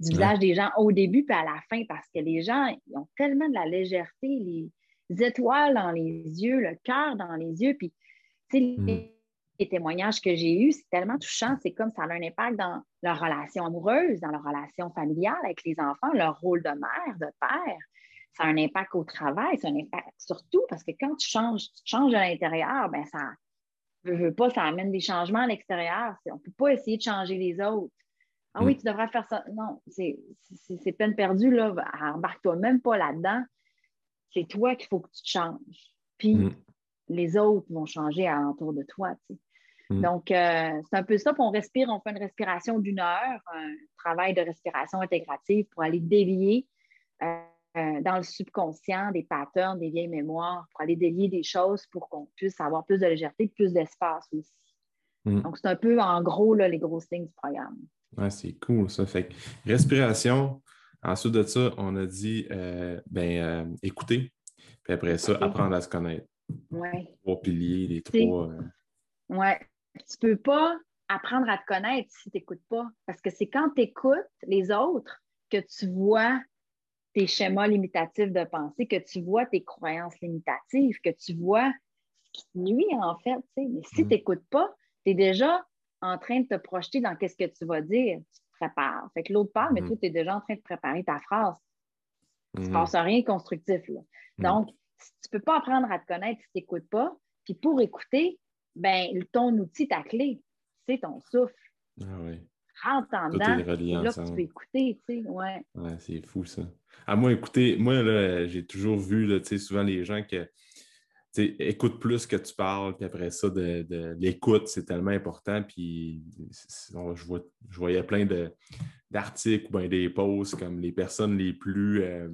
du visage des gens au début puis à la fin, parce que les gens ils ont tellement de la légèreté, les, étoiles dans les yeux, le cœur dans les yeux. Puis, hmm. les, témoignages que j'ai eus, c'est tellement touchant. C'est comme ça a un impact dans leur relation amoureuse, dans leur relation familiale avec les enfants, leur rôle de mère, de père. Ça a un impact au travail, c'est un impact surtout parce que quand tu changes, tu changes à l'intérieur, ben ça ne veut pas, ça amène des changements à l'extérieur. On ne peut pas essayer de changer les autres. Ah oui, hmm. tu devrais faire ça. Non, c'est peine perdue, là. Embarque-toi même pas là-dedans c'est toi qu'il faut que tu changes. Puis mm. les autres vont changer alentour de toi. Mm. Donc, euh, c'est un peu ça. Puis on respire, on fait une respiration d'une heure, un travail de respiration intégrative pour aller délier euh, dans le subconscient des patterns, des vieilles mémoires, pour aller délier des choses pour qu'on puisse avoir plus de légèreté, plus d'espace aussi. Mm. Donc, c'est un peu en gros les grosses lignes du programme. Ouais, c'est cool ça. Fait respiration. Ensuite de ça, on a dit euh, ben, écouter. Puis après ça, apprendre à se connaître. Ouais. Trois piliers, les trois. Oui, tu peux pas apprendre à te connaître si tu n'écoutes pas. Parce que c'est quand tu écoutes les autres que tu vois tes schémas limitatifs de pensée, que tu vois tes croyances limitatives, que tu vois ce qui te nuit en fait. Mais si mm. tu n'écoutes pas, tu es déjà en train de te projeter dans qu'est-ce que tu vas dire. Tu te prépares. Fait que l'autre parle, mais mm. toi, tu es déjà en train de préparer ta phrase. Il ne se mm. passe rien de constructif. Donc, tu ne peux pas apprendre à te connaître si tu n'écoutes pas. Puis pour écouter, ben, ton outil, ta clé, c'est ton souffle. Ah oui. Rentre en dedans, là tu peux écouter, tu sais, ouais. ouais c'est fou, ça. À moi, écoutez, moi, là, j'ai toujours vu, là, tu sais, souvent les gens que, écoute plus que tu parles, puis après ça, de, l'écoute, c'est tellement important, puis je, voyais plein d'articles ou bien des posts comme les personnes les plus... Euh,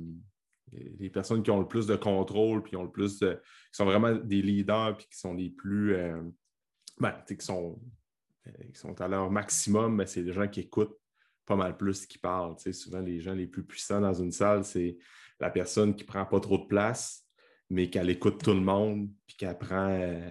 les personnes qui ont le plus de contrôle, puis ont le plus de, qui sont vraiment des leaders, puis qui sont les plus, euh, ben, qui sont, euh, qui sont à leur maximum, mais c'est les gens qui écoutent pas mal plus qu'ils parlent. souvent, les gens les plus puissants dans une salle, c'est la personne qui prend pas trop de place, mais qu'elle écoute tout le monde, puis qu'elle prend, euh,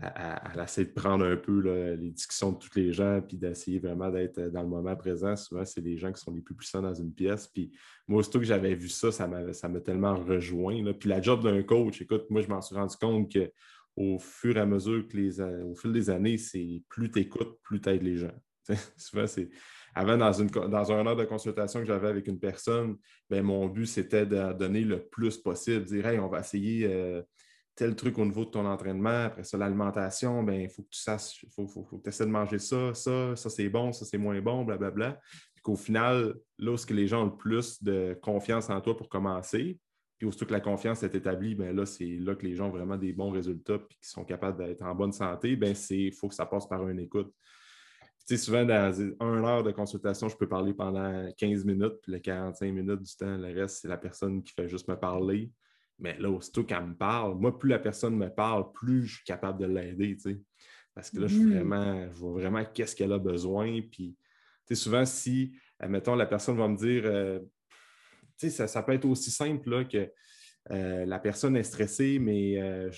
elle, essaie de prendre un peu les discussions de tous les gens, puis d'essayer vraiment d'être dans le moment présent. Souvent, c'est les gens qui sont les plus puissants dans une pièce. Puis moi, aussitôt que j'avais vu ça, ça m'a tellement rejoint. Là. Puis la job d'un coach, écoute, moi, je m'en suis rendu compte qu'au fur et à mesure que les, au fil des années, c'est plus tu écoutes, plus tu aides les gens. *laughs* souvent, c'est. Avant, dans, une, un heure de consultation que j'avais avec une personne, bien, mon but, c'était de donner le plus possible, dire Hey, on va essayer euh, tel truc au niveau de ton entraînement. Après ça, l'alimentation, ben, il faut que tu saches, il faut, que tu essaies de manger ça, ça, ça c'est bon, ça c'est moins bon, blablabla. Puis qu'au final, là où que les gens ont le plus de confiance en toi pour commencer, puis aussitôt que la confiance est établie, ben là, c'est là que les gens ont vraiment des bons résultats et qui sont capables d'être en bonne santé, ben il faut que ça passe par une écoute. Tu sais, souvent, dans une heure de consultation, je peux parler pendant 15 minutes, puis les 45 minutes du temps, le reste, c'est la personne qui fait juste me parler. Mais là, aussitôt qu'elle me parle, moi, plus la personne me parle, plus je suis capable de l'aider, tu sais. Parce que là, je, mm. vraiment, je vois vraiment qu'est-ce qu'elle a besoin. Puis, tu sais, souvent, si, admettons, la personne va me dire, euh, tu sais, ça, peut être aussi simple là, que euh, la personne est stressée, mais euh,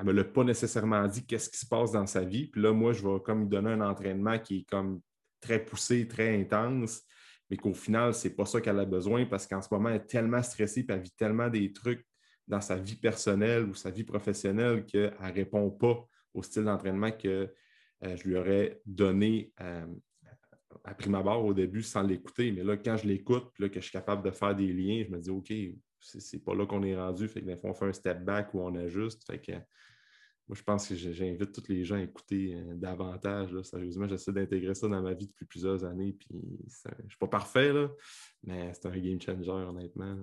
elle ne me l'a pas nécessairement dit qu'est-ce qui se passe dans sa vie. Puis là, moi, je vais comme lui donner un entraînement qui est comme très poussé, très intense, mais qu'au final, ce n'est pas ça qu'elle a besoin parce qu'en ce moment, elle est tellement stressée, puis elle vit tellement des trucs dans sa vie personnelle ou sa vie professionnelle qu'elle ne répond pas au style d'entraînement que euh, je lui aurais donné euh, à prime abord au début sans l'écouter. Mais là, quand je l'écoute, puis que je suis capable de faire des liens, je me dis OK, c'est pas là qu'on est rendu. Fait que on fait un step back ou on ajuste. Fait que moi, je pense que j'invite tous les gens à écouter euh, davantage. Sérieusement, j'essaie d'intégrer ça dans ma vie depuis plusieurs années. Puis je ne suis pas parfait, là, mais c'est un game changer, honnêtement.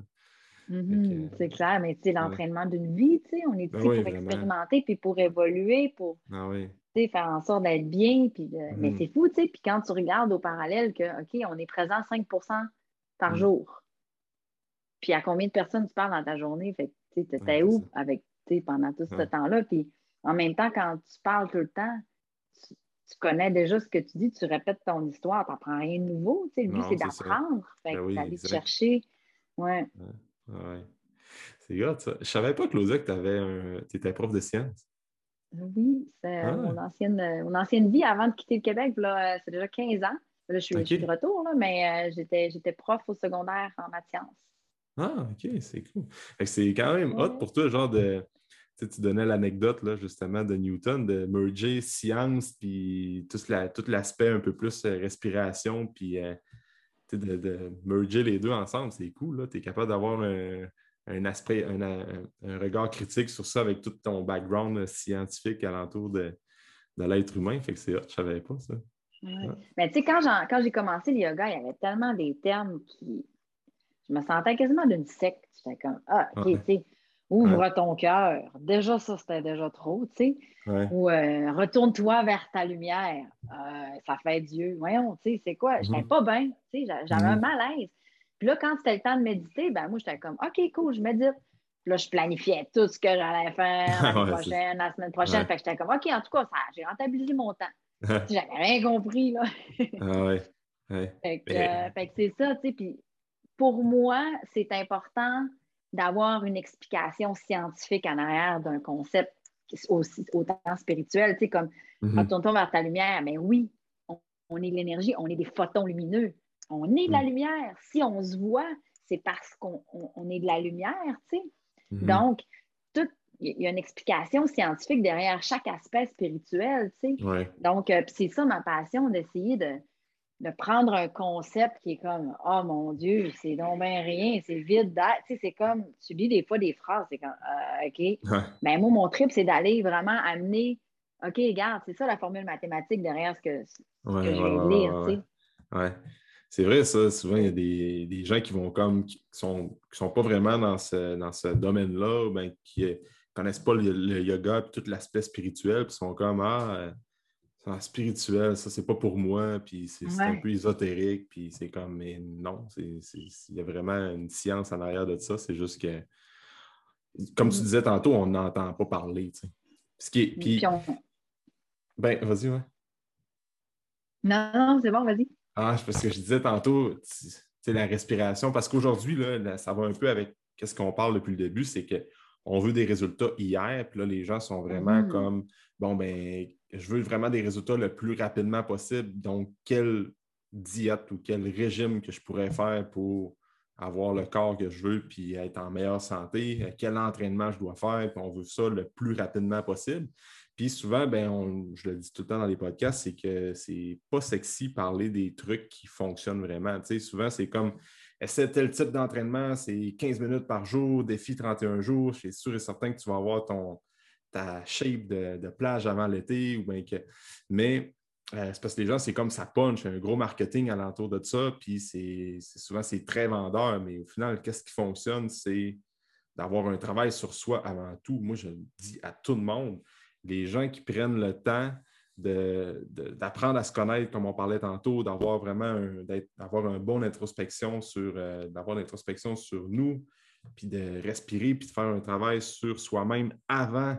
Mm-hmm. c'est clair, mais c'est l'entraînement d'une vie, on est ben ici pour expérimenter, puis pour évoluer, pour ah faire en sorte d'être bien. Puis Mais mm-hmm. c'est fou, puis quand tu regardes au parallèle que, OK, on est présent 5% par mm. jour. Puis à combien de personnes tu parles dans ta journée? Fait tu étais où avec, pendant tout ce temps-là? Puis en même temps, quand tu parles tout le temps, tu, connais déjà ce que tu dis, tu répètes ton histoire, tu n'apprends rien de nouveau. Le but, c'est d'apprendre. Fait ben d'aller chercher. Ouais. Ouais. C'est hot, ça. Je savais pas, Claudia, que tu un... étais prof de sciences. Oui, c'est euh, ah. mon, ancienne, euh, mon ancienne vie avant de quitter le Québec. Euh, c'est déjà 15 ans. Là, je suis, de retour, là, mais j'étais, j'étais prof au secondaire en maths sciences. Ah, OK, c'est cool. C'est quand même hot pour toi, genre de. Tu donnais l'anecdote, là, justement, de Newton, de merger science, puis tout, l'aspect un peu plus respiration, puis de, merger les deux ensemble, c'est cool. Tu es capable d'avoir un, aspect, un, regard critique sur ça avec tout ton background scientifique alentour de, de l'être humain. Fait que c'est je savais pas ça. Mais tu sais, quand, j'ai commencé le yoga, il y avait tellement des termes qui. Je me sentais quasiment d'une secte. J'étais comme, ah, OK, tu sais, Ouvre ton cœur. Déjà, ça, c'était déjà trop, tu sais. Ou euh, retourne-toi vers ta lumière. Euh, ça fait Dieu. Voyons, tu sais, c'est quoi? Je n'étais mhm. pas bien, tu sais, j'avais un mhm. malaise. Puis là, quand c'était le temps de méditer, ben moi, j'étais comme, OK, cool, je médite. Puis là, je planifiais tout ce que j'allais faire la *laughs* semaine prochaine, la semaine prochaine. Fait que j'étais comme, OK, en tout cas, j'ai rentabilisé mon temps. *laughs* J'avais rien compris, là. *laughs* ah ouais. Fait que, euh, que c'est ça, tu sais. Puis pour moi, c'est important d'avoir une explication scientifique en arrière d'un concept aussi autant spirituel, tu sais, comme mm retourne vers ta lumière. Mais oui, on, est de l'énergie, on est des photons lumineux. On est de la mm. lumière. Si on se voit, c'est parce qu'on est de la lumière, tu sais. Mm-hmm. Donc, il y a une explication scientifique derrière chaque aspect spirituel, tu sais. Donc, euh, c'est ça ma passion, d'essayer de, de prendre un concept qui est comme Oh mon Dieu, c'est donc bien rien, c'est vide d'air. Tu sais, c'est comme, tu lis des fois des phrases, c'est comme euh, OK. Mais moi, mon trip, c'est d'aller vraiment amener OK, regarde, c'est ça la formule mathématique derrière ce que, je vais lire. tu sais. Ouais. C'est vrai, ça. Souvent, il y a des, gens qui vont comme qui sont, qui sont pas vraiment dans ce, dans ce domaine-là, ben, qui ne connaissent pas le, yoga et tout l'aspect spirituel, puis sont comme Ah, spirituel, ça, c'est pas pour moi, puis c'est un peu ésotérique, puis c'est comme, mais non, il y a vraiment une science en arrière de ça, c'est juste que, comme tu mm. disais tantôt, on n'entend pas parler, tu sais. Ce qui est, puis, ben, vas-y, ouais. Non, non, c'est bon, vas-y. Ah, parce que je disais tantôt, c'est la respiration, parce qu'aujourd'hui, là, ça va un peu avec ce qu'on parle depuis le début, c'est qu'on veut des résultats hier, puis là, les gens sont vraiment mm. comme, bon, ben, je veux vraiment des résultats le plus rapidement possible. Donc, quelle diète ou quel régime que je pourrais faire pour avoir le corps que je veux puis être en meilleure santé, quel entraînement je dois faire, puis on veut ça le plus rapidement possible. Puis souvent, ben, je le dis tout le temps dans les podcasts, c'est que c'est pas sexy parler des trucs qui fonctionnent vraiment. Tu sais, souvent, c'est comme essaie tel type d'entraînement, c'est 15 minutes par jour, défi 31 jours. Je suis sûr et certain que tu vas avoir ton, ta shape de, plage avant l'été. Ou bien que... Mais euh, c'est parce que les gens, c'est comme ça punch, un gros marketing alentour de ça, puis c'est souvent c'est très vendeur, mais au final, qu'est-ce qui fonctionne, c'est d'avoir un travail sur soi avant tout. Moi, je dis à tout le monde, les gens qui prennent le temps d'apprendre à se connaître, comme on parlait tantôt, d'avoir vraiment d'avoir un bon introspection sur euh, d'avoir l'introspection sur nous, puis de respirer, puis de faire un travail sur soi-même avant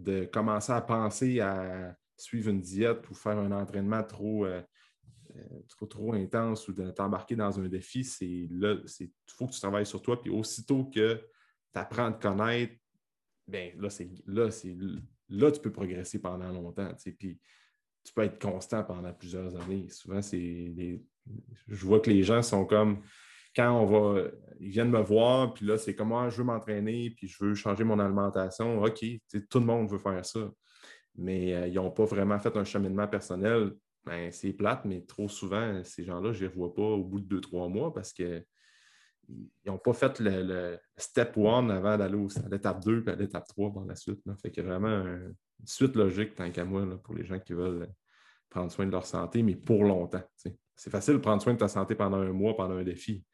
de commencer à penser à suivre une diète ou faire un entraînement trop, euh, euh, trop, intense ou de t'embarquer dans un défi, c'est là, il faut que tu travailles sur toi. Puis aussitôt que tu apprends à te connaître, ben là, c'est là, c'est là, tu peux progresser pendant longtemps. Puis tu peux être constant pendant plusieurs années. Souvent, c'est je vois que les gens sont comme quand on va, ils viennent me voir, puis là, c'est comme ah, je veux m'entraîner, puis je veux changer mon alimentation. OK, tout le monde veut faire ça. Mais euh, ils n'ont pas vraiment fait un cheminement personnel. Ben, c'est plate, mais trop souvent, ces gens-là, je ne les revois pas au bout de deux, trois mois parce qu'ils n'ont pas fait le, step one avant d'aller à l'étape 2 puis à l'étape 3 par la suite. Là. Fait a vraiment une suite logique, tant qu'à moi, pour les gens qui veulent prendre soin de leur santé, mais pour longtemps. C'est facile de prendre soin de ta santé pendant un mois, pendant un défi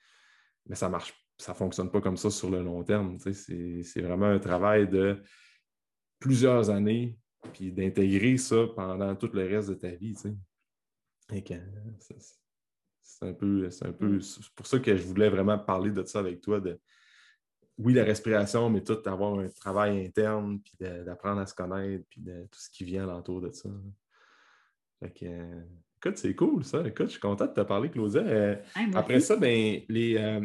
mais ça marche, ça ne fonctionne pas comme ça sur le long terme. C'est vraiment un travail de plusieurs années, puis d'intégrer ça pendant tout le reste de ta vie. C'est un peu, c'est un peu pour ça que je voulais vraiment parler de ça avec toi, de oui, la respiration, mais tout avoir un travail interne, puis d'apprendre à se connaître, puis de tout ce qui vient alentour de ça. Fait Écoute, c'est cool ça. Écoute, je suis content de te parler, Claudia. Euh, après ça, ben, les. Euh,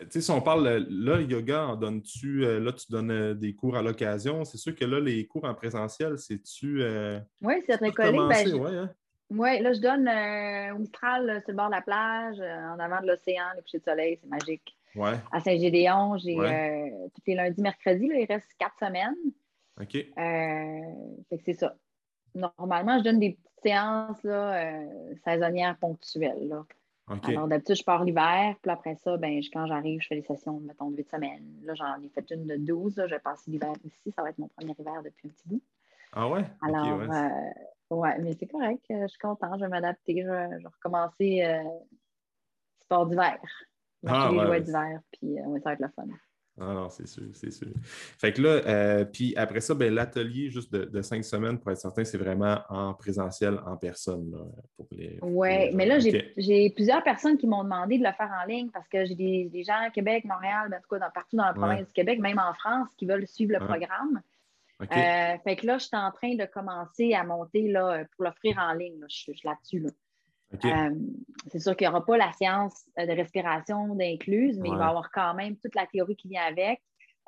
tu sais, si on parle, là, yoga, en donnes-tu, euh, là, tu donnes des cours à l'occasion. C'est sûr que là, les cours en présentiel, c'est-tu. oui, c'est très collé. Ben, oui, hein? ouais, là, je donne au Mistral, sur le bord de la plage, en avant de l'océan, les couchers de soleil, c'est magique. Ouais. À Saint-Gédéon, j'ai tous les lundis, mercredis, là, il reste quatre semaines. OK. fait que c'est ça. Normalement, je donne des séances là, euh, saisonnières ponctuelles. Là. Alors, d'habitude, je pars l'hiver, puis après ça, ben, quand j'arrive, je fais des sessions, mettons, de 8 semaines. Là, j'en ai fait une de 12. Je vais passer l'hiver ici. Ça va être mon premier hiver depuis un petit bout. Ah ouais? Alors, ouais. Euh, ouais. mais c'est correct. Je suis contente. Je vais m'adapter. Je, vais recommencer euh, sport d'hiver. Ah, les d'hiver, puis ça va être le fun. Ah non, c'est sûr, c'est sûr. Fait que là, euh, puis après ça, ben, l'atelier juste de, cinq semaines, pour être certain, c'est vraiment en présentiel, en personne. Oui, mais là, j'ai plusieurs personnes qui m'ont demandé de le faire en ligne parce que j'ai des, gens à Québec, Montréal, ben, en tout cas, partout dans la province du Québec, même en France, qui veulent suivre le programme. Euh, fait que là, je suis en train de commencer à monter là, pour l'offrir en ligne. Je suis là-dessus. Là. Euh, c'est sûr qu'il n'y aura pas la science de respiration d'incluse, mais il va y avoir quand même toute la théorie qui vient avec,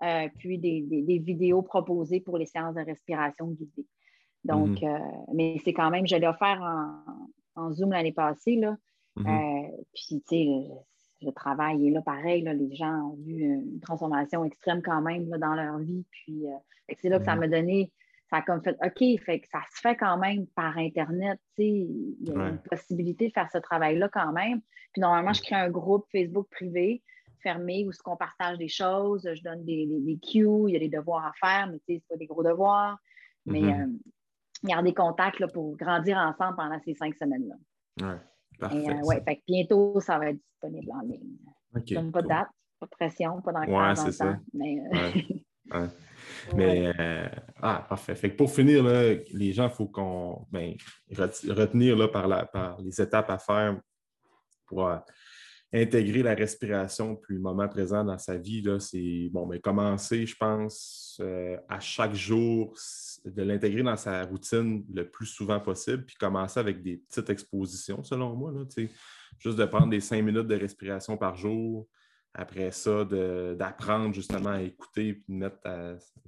euh, puis des, vidéos proposées pour les séances de respiration guidées. Donc, mhm. mais c'est quand même, je l'ai offert en, Zoom l'année passée. Là. Mhm. puis, tu sais, le travail est là pareil. les gens ont vu une transformation extrême quand même dans leur vie. Puis, c'est là que ça m'a donné, ça a comme fait, OK, fait que ça se fait quand même par Internet, il y a une possibilité de faire ce travail-là quand même. Puis normalement, je crée un groupe Facebook privé fermé où ce qu'on partage des choses, je donne des, des, cues, il y a des devoirs à faire, mais c'est pas des gros devoirs. Mais mm -hmm. garder contact là, pour grandir ensemble pendant ces cinq semaines-là. Oui, parfait. Euh, ouais, fait que bientôt, ça va être disponible en ligne. OK. pas de date, pas de pression, pas dans ouais, c'est ça. Mais, euh, *laughs* Mais, euh, ah, parfait. Fait que pour finir, les gens, il faut qu'on ben, retenir là, par, la, par les étapes à faire pour euh, intégrer la respiration puis le moment présent dans sa vie. C'est bon, mais ben, commencer, je pense, euh, à chaque jour, de l'intégrer dans sa routine le plus souvent possible, puis commencer avec des petites expositions, selon moi. Là, juste de prendre des cinq minutes de respiration par jour, après ça, d'apprendre justement à écouter et de mettre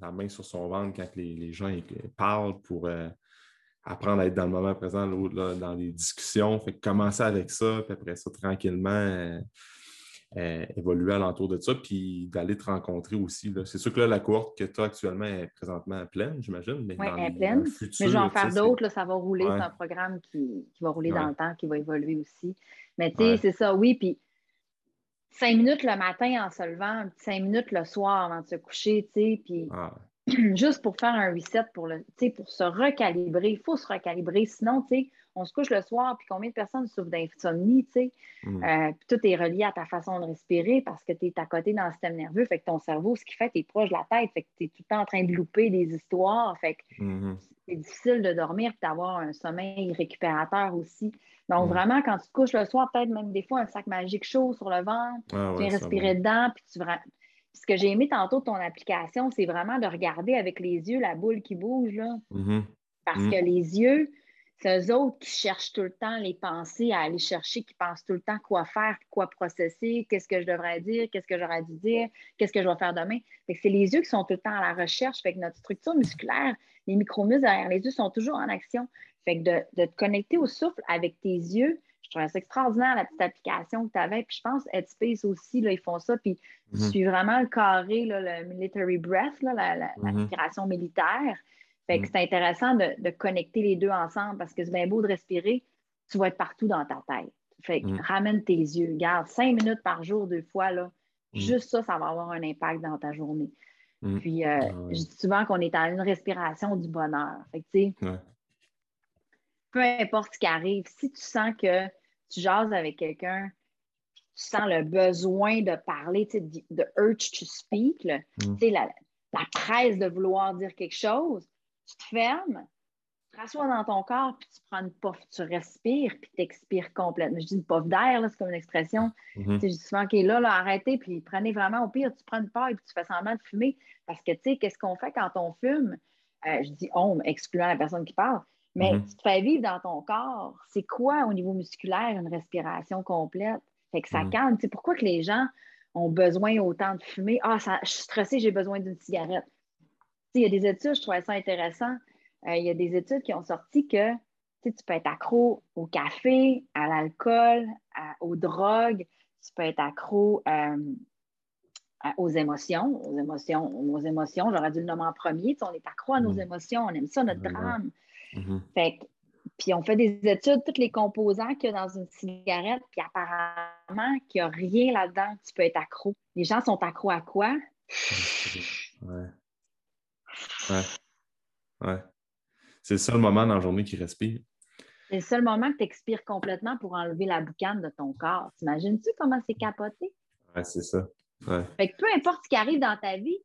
la main sur son ventre quand les, gens parlent pour euh, apprendre à être dans le moment présent, dans les discussions. Fait commencer avec ça, puis après ça, tranquillement, euh, euh, évoluer alentour de ça, puis d'aller te rencontrer aussi. C'est sûr que là, la cohorte que tu as actuellement est présentement pleine, j'imagine. Oui, elle est pleine. mais je vais en faire d'autres, ça va rouler. C'est un programme qui, va rouler dans le temps, qui va évoluer aussi. Mais tu sais, c'est ça, oui. Puis cinq minutes le matin en se levant, cinq minutes le soir avant de se coucher, tu sais, puis ah. *clears throat* juste pour faire un reset, pour, le, pour se recalibrer. Il faut se recalibrer, sinon, tu sais, on se couche le soir, puis combien de personnes souffrent d'insomnie, tu sais? Mm. Euh, tout est relié à ta façon de respirer parce que tu es à côté dans le système nerveux, fait que ton cerveau, ce qui fait, tu es proche de la tête, fait que tu es tout le temps en train de louper des histoires, fait que mm-hmm. C'est difficile de dormir et d'avoir un sommeil récupérateur aussi. Donc, mm. vraiment, quand tu te couches le soir, peut-être même des fois un sac magique chaud sur le ventre, ah tu viens respirer dedans, puis tu ce que j'ai aimé tantôt de ton application, c'est vraiment de regarder avec les yeux la boule qui bouge, là. Mm-hmm. Parce mm. que les yeux, c'est eux autres qui cherchent tout le temps les pensées à aller chercher, qui pensent tout le temps quoi faire, quoi processer, qu'est-ce que je devrais dire, qu'est-ce que j'aurais dû dire, qu'est-ce que je vais faire demain. c'est les yeux qui sont tout le temps à la recherche. Fait que notre structure musculaire, les micromuscles derrière les yeux sont toujours en action. Fait que de, te connecter au souffle avec tes yeux, je trouvais ça extraordinaire, la petite application que tu avais. Puis je pense Headspace aussi, là, ils font ça. Puis tu suis mhm. vraiment le carré, le military breath, là, la, mhm. militaire. Fait que mhm. c'est intéressant de, connecter les deux ensemble parce que c'est bien beau de respirer, tu vas être partout dans ta tête. Fait que ramène tes yeux. Garde cinq minutes par jour, deux fois, là. Juste ça, ça va avoir un impact dans ta journée. Puis, euh, ah je dis souvent qu'on est en une respiration du bonheur. Fait que, tu sais, peu importe ce qui arrive, si tu sens que tu jases avec quelqu'un, tu sens le besoin de parler, tu sais, de urge to speak, mm. la, la presse de vouloir dire quelque chose, tu te fermes, tu te rassois dans ton corps, puis tu prends une puff, tu respires, puis tu expires complètement. Je dis une puff d'air, c'est comme une expression. Mm-hmm. Je dis souvent, OK, là, là, arrêtez, puis prenez vraiment, au pire, tu prends une paille, puis tu fais semblant de fumer. Parce que, tu sais, qu'est-ce qu'on fait quand on fume? Euh, je dis on, excluant la personne qui parle. Mais mm-hmm. tu te fais vivre dans ton corps. C'est quoi au niveau musculaire une respiration complète? Fait que ça mm-hmm. calme. C'est pourquoi que les gens ont besoin autant de fumer? Ah, ça, je suis stressée, j'ai besoin d'une cigarette. Il y a des études, je trouvais ça intéressant. Euh, il y a des études qui ont sorti que tu peux être accro au café, à l'alcool, aux drogues, tu peux être accro euh, aux émotions, aux émotions, aux émotions, j'aurais dû le nommer en premier, on est accro à nos mm-hmm. émotions, on aime ça, notre drame. Mm-hmm. Fait puis on fait des études, tous les composants qu'il y a dans une cigarette, puis apparemment qu'il n'y a rien là-dedans tu peux être accro. Les gens sont accros à quoi? Ouais. Ouais. Ouais. C'est le seul moment dans la journée qui respire. C'est le seul moment que tu expires complètement pour enlever la boucane de ton corps. T'imagines-tu comment c'est capoté? Ouais, c'est ça. Fait que peu importe ce qui arrive dans ta vie,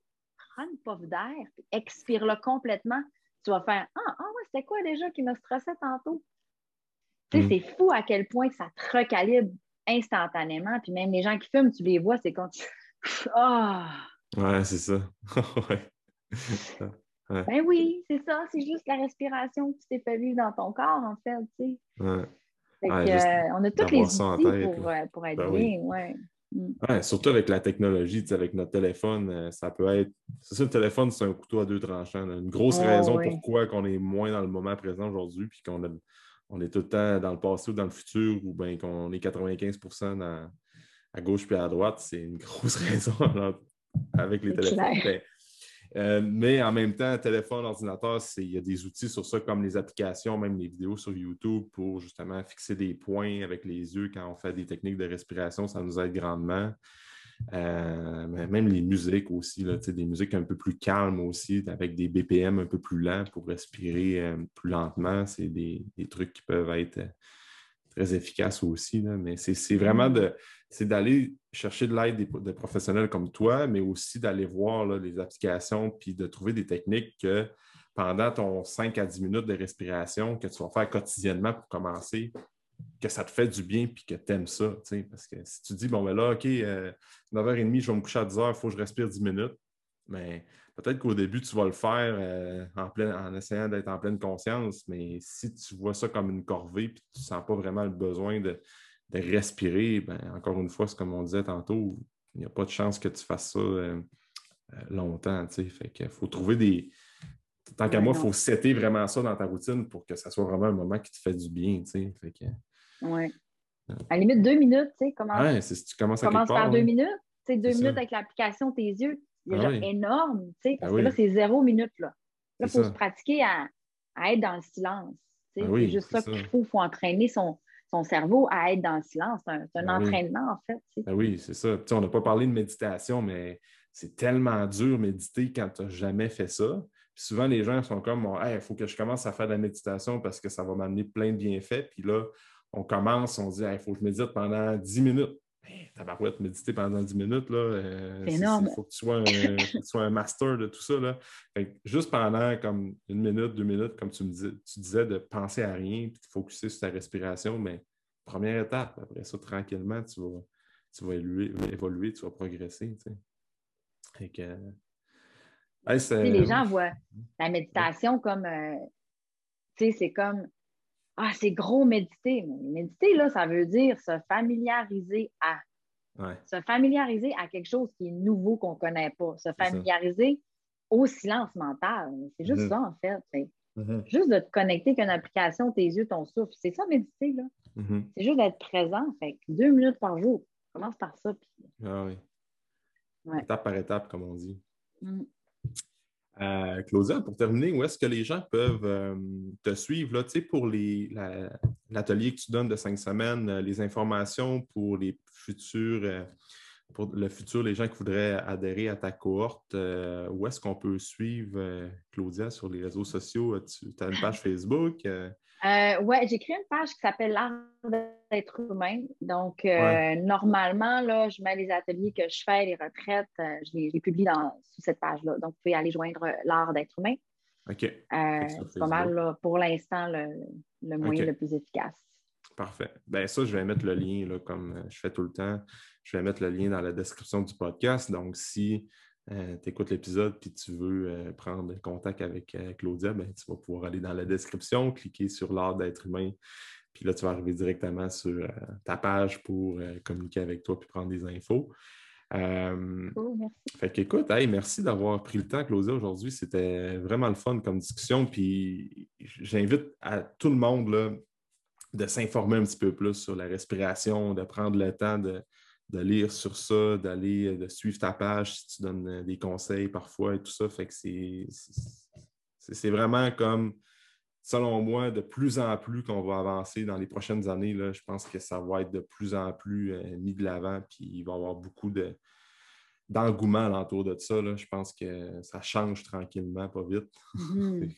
prends une puff d'air, expire-le complètement. Tu vas faire Ah, ah ouais, c'était quoi déjà qui me stressait tantôt? Tu sais, mm. c'est fou à quel point ça te recalibre instantanément. Puis même les gens qui fument, tu les vois, c'est quand tu. *laughs* Ah! Ouais, c'est ça. *laughs* Ben oui, c'est ça. C'est juste la respiration que tu t'es fait vivre dans ton corps, en fait. Tu sais. Ouais. Euh, on a tous les outils pour, euh, pour, être ben bien. Ouais. Mm. Ouais, surtout avec la technologie, avec notre téléphone, euh, ça peut être. C'est ça, le téléphone, c'est un couteau à deux tranchants. Une grosse oh, raison pourquoi on est moins dans le moment présent aujourd'hui, puis qu'on on est tout le temps dans le passé ou dans le futur, ou bien qu'on est 95% à gauche puis à droite, c'est une *laughs* grosse raison avec les téléphones. Ben, euh, mais en même temps, téléphone, ordinateur, il y a des outils sur ça comme les applications, même les vidéos sur YouTube pour justement fixer des points avec les yeux quand on fait des techniques de respiration. Ça nous aide grandement. Euh, même les musiques aussi, des musiques un peu plus calmes aussi, avec des BPM un peu plus lents pour respirer euh, plus lentement. C'est des, trucs qui peuvent être très efficaces aussi. mais c'est vraiment mm. de c'est d'aller chercher de l'aide des, professionnels comme toi, mais aussi d'aller voir les applications puis de trouver des techniques que pendant ton 5 à 10 minutes de respiration que tu vas faire quotidiennement pour commencer, que ça te fait du bien puis que tu aimes ça. Parce que si tu dis, bon, ben là, OK, 9h30, euh, je vais me coucher à 10h, il faut que je respire 10 minutes, mais peut-être qu'au début, tu vas le faire euh, en, en essayant d'être en pleine conscience, mais si tu vois ça comme une corvée puis tu ne sens pas vraiment le besoin de de respirer, ben, encore une fois, c'est comme on disait tantôt, il n'y a pas de chance que tu fasses ça euh, euh, longtemps. Fait qu'il faut trouver des. Tant qu'à moi, il faut setter vraiment ça dans ta routine pour que ça soit vraiment un moment qui te fait du bien. Fait que... Oui. À la limite, deux minutes, tu sais, comment. Ouais, si tu commences à commences par deux minutes. Tu sais, deux minutes avec l'application, tes yeux, déjà ah énorme, tu sais, parce ben que là, c'est zéro minute, là. Là, il faut se pratiquer à, être dans le silence. Ben c'est juste ça, qu'il faut. Il faut entraîner son, son cerveau à être dans le silence. C'est un, ben entraînement, en fait. Ben oui, c'est ça. on n'a pas parlé de méditation, mais c'est tellement dur méditer quand tu n'as jamais fait ça. souvent, les gens sont comme il faut que je commence à faire de la méditation parce que ça va m'amener plein de bienfaits. Puis là, on commence, on dit il faut que je médite pendant 10 minutes. Ben, te méditer pendant 10 minutes, là. Euh, c'est énorme. Il faut que tu sois un, master de tout ça. Là. juste pendant comme une minute, deux minutes, comme tu me disais, tu disais de penser à rien et de focuser sur ta respiration, mais première étape. Après ça, tranquillement, tu vas, tu vas évoluer, tu vas progresser. les gens voient la méditation comme euh, c'est comme ah, c'est gros méditer. méditer, là, ça veut dire se familiariser à. Se familiariser à quelque chose qui est nouveau qu'on ne connaît pas. Se familiariser au silence mental. C'est juste mm-hmm. ça, en fait. Mm-hmm. Juste de te connecter avec une application, tes yeux, ton souffle. C'est ça, méditer, là. Mm-hmm. C'est juste d'être présent. Fait deux minutes par jour. Commence par ça. Ah oui. Étape par étape, comme on dit. Euh, Claudia, pour terminer, où est-ce que les gens peuvent euh, te suivre là, pour l'atelier que tu donnes de cinq semaines, euh, les informations pour les futurs, pour le futur, les gens qui voudraient adhérer à ta cohorte, où est-ce qu'on peut suivre Claudia sur les réseaux sociaux? Tu as une page Facebook? Euh, oui, j'ai créé une page qui s'appelle L'art d'être humain. Donc, euh, normalement, là, je mets les ateliers que je fais, les retraites, euh, je, les, publie dans, sous cette page-là. Donc, vous pouvez aller joindre l'art d'être humain. OK. c'est pas mal, pour l'instant, le, moyen le plus efficace. Parfait. Ben ça, je vais mettre le lien, là, comme je fais tout le temps. Je vais mettre le lien dans la description du podcast. Donc, si euh, tu écoutes l'épisode puis tu veux euh, prendre contact avec euh, Claudia, ben, tu vas pouvoir aller dans la description, cliquer sur l'art d'être humain, puis là, tu vas arriver directement sur ta page pour communiquer avec toi puis prendre des infos. Oh, merci. Fait qu'écoute, merci d'avoir pris le temps, Claudia, aujourd'hui. C'était vraiment le fun comme discussion. Puis j'invite à tout le monde là, de s'informer un petit peu plus sur la respiration, de prendre le temps de, de lire sur ça, d'aller, euh, de suivre ta page si tu donnes euh, des conseils parfois et tout ça. Fait que c'est, c'est vraiment comme, selon moi, de plus en plus qu'on va avancer dans les prochaines années. Là, je pense que ça va être de plus en plus euh, mis de l'avant, puis il va y avoir beaucoup de, d'engouement alentour de ça. Là. Je pense que ça change tranquillement, pas vite. *laughs* Mhm.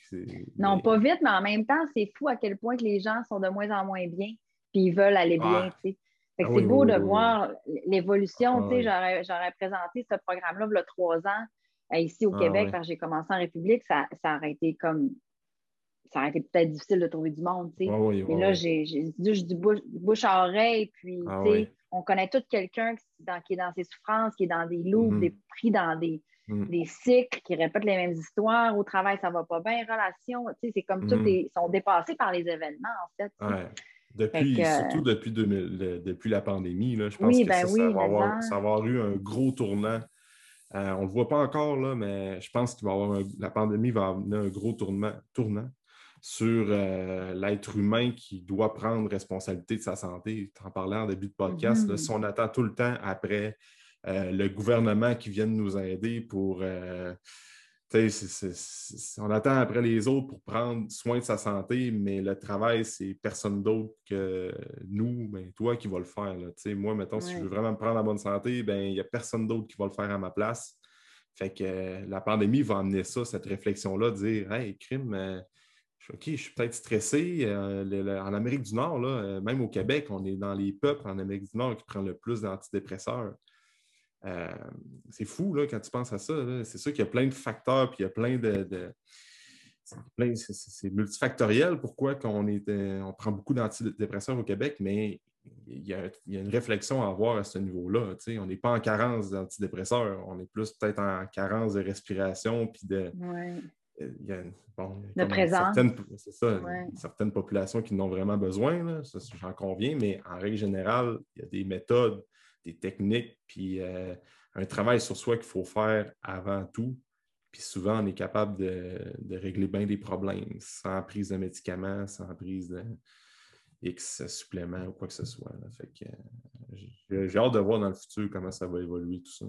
non, pas vite, mais en même temps, c'est fou à quel point que les gens sont de moins en moins bien, puis ils veulent aller bien. Ah c'est beau de voir l'évolution. Ah j'aurais présenté ce programme-là il y a trois ans euh, ici au ah Québec, quand j'ai commencé en République, ça, ça aurait été comme ça aurait été peut-être difficile de trouver du monde, tu sais. là, j'ai du bouche, à oreille, puis, on connaît tout quelqu'un qui, est dans ses souffrances, qui est dans des loups, mm-hmm. des pris dans mm. des, cycles, qui répètent les mêmes histoires. Au travail, ça va pas bien. Relations, tu sais, c'est comme tout, mm. sont dépassés par les événements, en fait. Depuis, surtout depuis, depuis la pandémie, là, je pense que ben ça, va avoir, ça, va avoir, eu un gros tournant. Euh, on ne le voit pas encore, là, mais je pense que la pandémie va amener un gros tournant, tournant sur euh, l'être humain qui doit prendre responsabilité de sa santé. En parlais en début de podcast. Mm-hmm. si on attend tout le temps après euh, le gouvernement qui vient nous aider pour on attend après les autres pour prendre soin de sa santé, mais le travail, c'est personne d'autre que nous, ben, toi qui va le faire. Moi, mettons, si je veux vraiment me prendre la bonne santé, ben, il n'y a personne d'autre qui va le faire à ma place. Fait que euh, la pandémie va amener ça, cette réflexion-là, dire Hey, crime, euh, OK, je suis peut-être stressé. Euh, en Amérique du Nord, là, même au Québec, on est dans les peuples en Amérique du Nord qui prennent le plus d'antidépresseurs. Euh, c'est fou là, quand tu penses à ça. C'est sûr qu'il y a plein de facteurs, puis il y a plein de. c'est multifactoriel pourquoi on, est, euh, on prend beaucoup d'antidépresseurs au Québec, mais il y, a, une réflexion à avoir à ce niveau-là. On n'est pas en carence d'antidépresseurs, on est plus peut-être en carence de respiration, puis de. Euh, il y a, bon, Certaines, c'est ça, certaines populations qui n'ont vraiment besoin, j'en conviens, mais en règle générale, il y a des méthodes des techniques, puis euh, un travail sur soi qu'il faut faire avant tout. Puis souvent, on est capable de, régler bien des problèmes sans prise de médicaments, sans prise de X suppléments ou quoi que ce soit. Fait que euh, j'ai hâte de voir dans le futur comment ça va évoluer tout ça.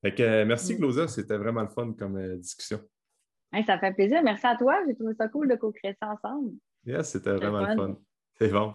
Fait que euh, merci, Glosa, c'était vraiment le fun comme discussion. ça fait plaisir. Merci à toi. J'ai trouvé ça cool de co-créer ça ensemble. Yes, c'était vraiment le fun. C'est bon.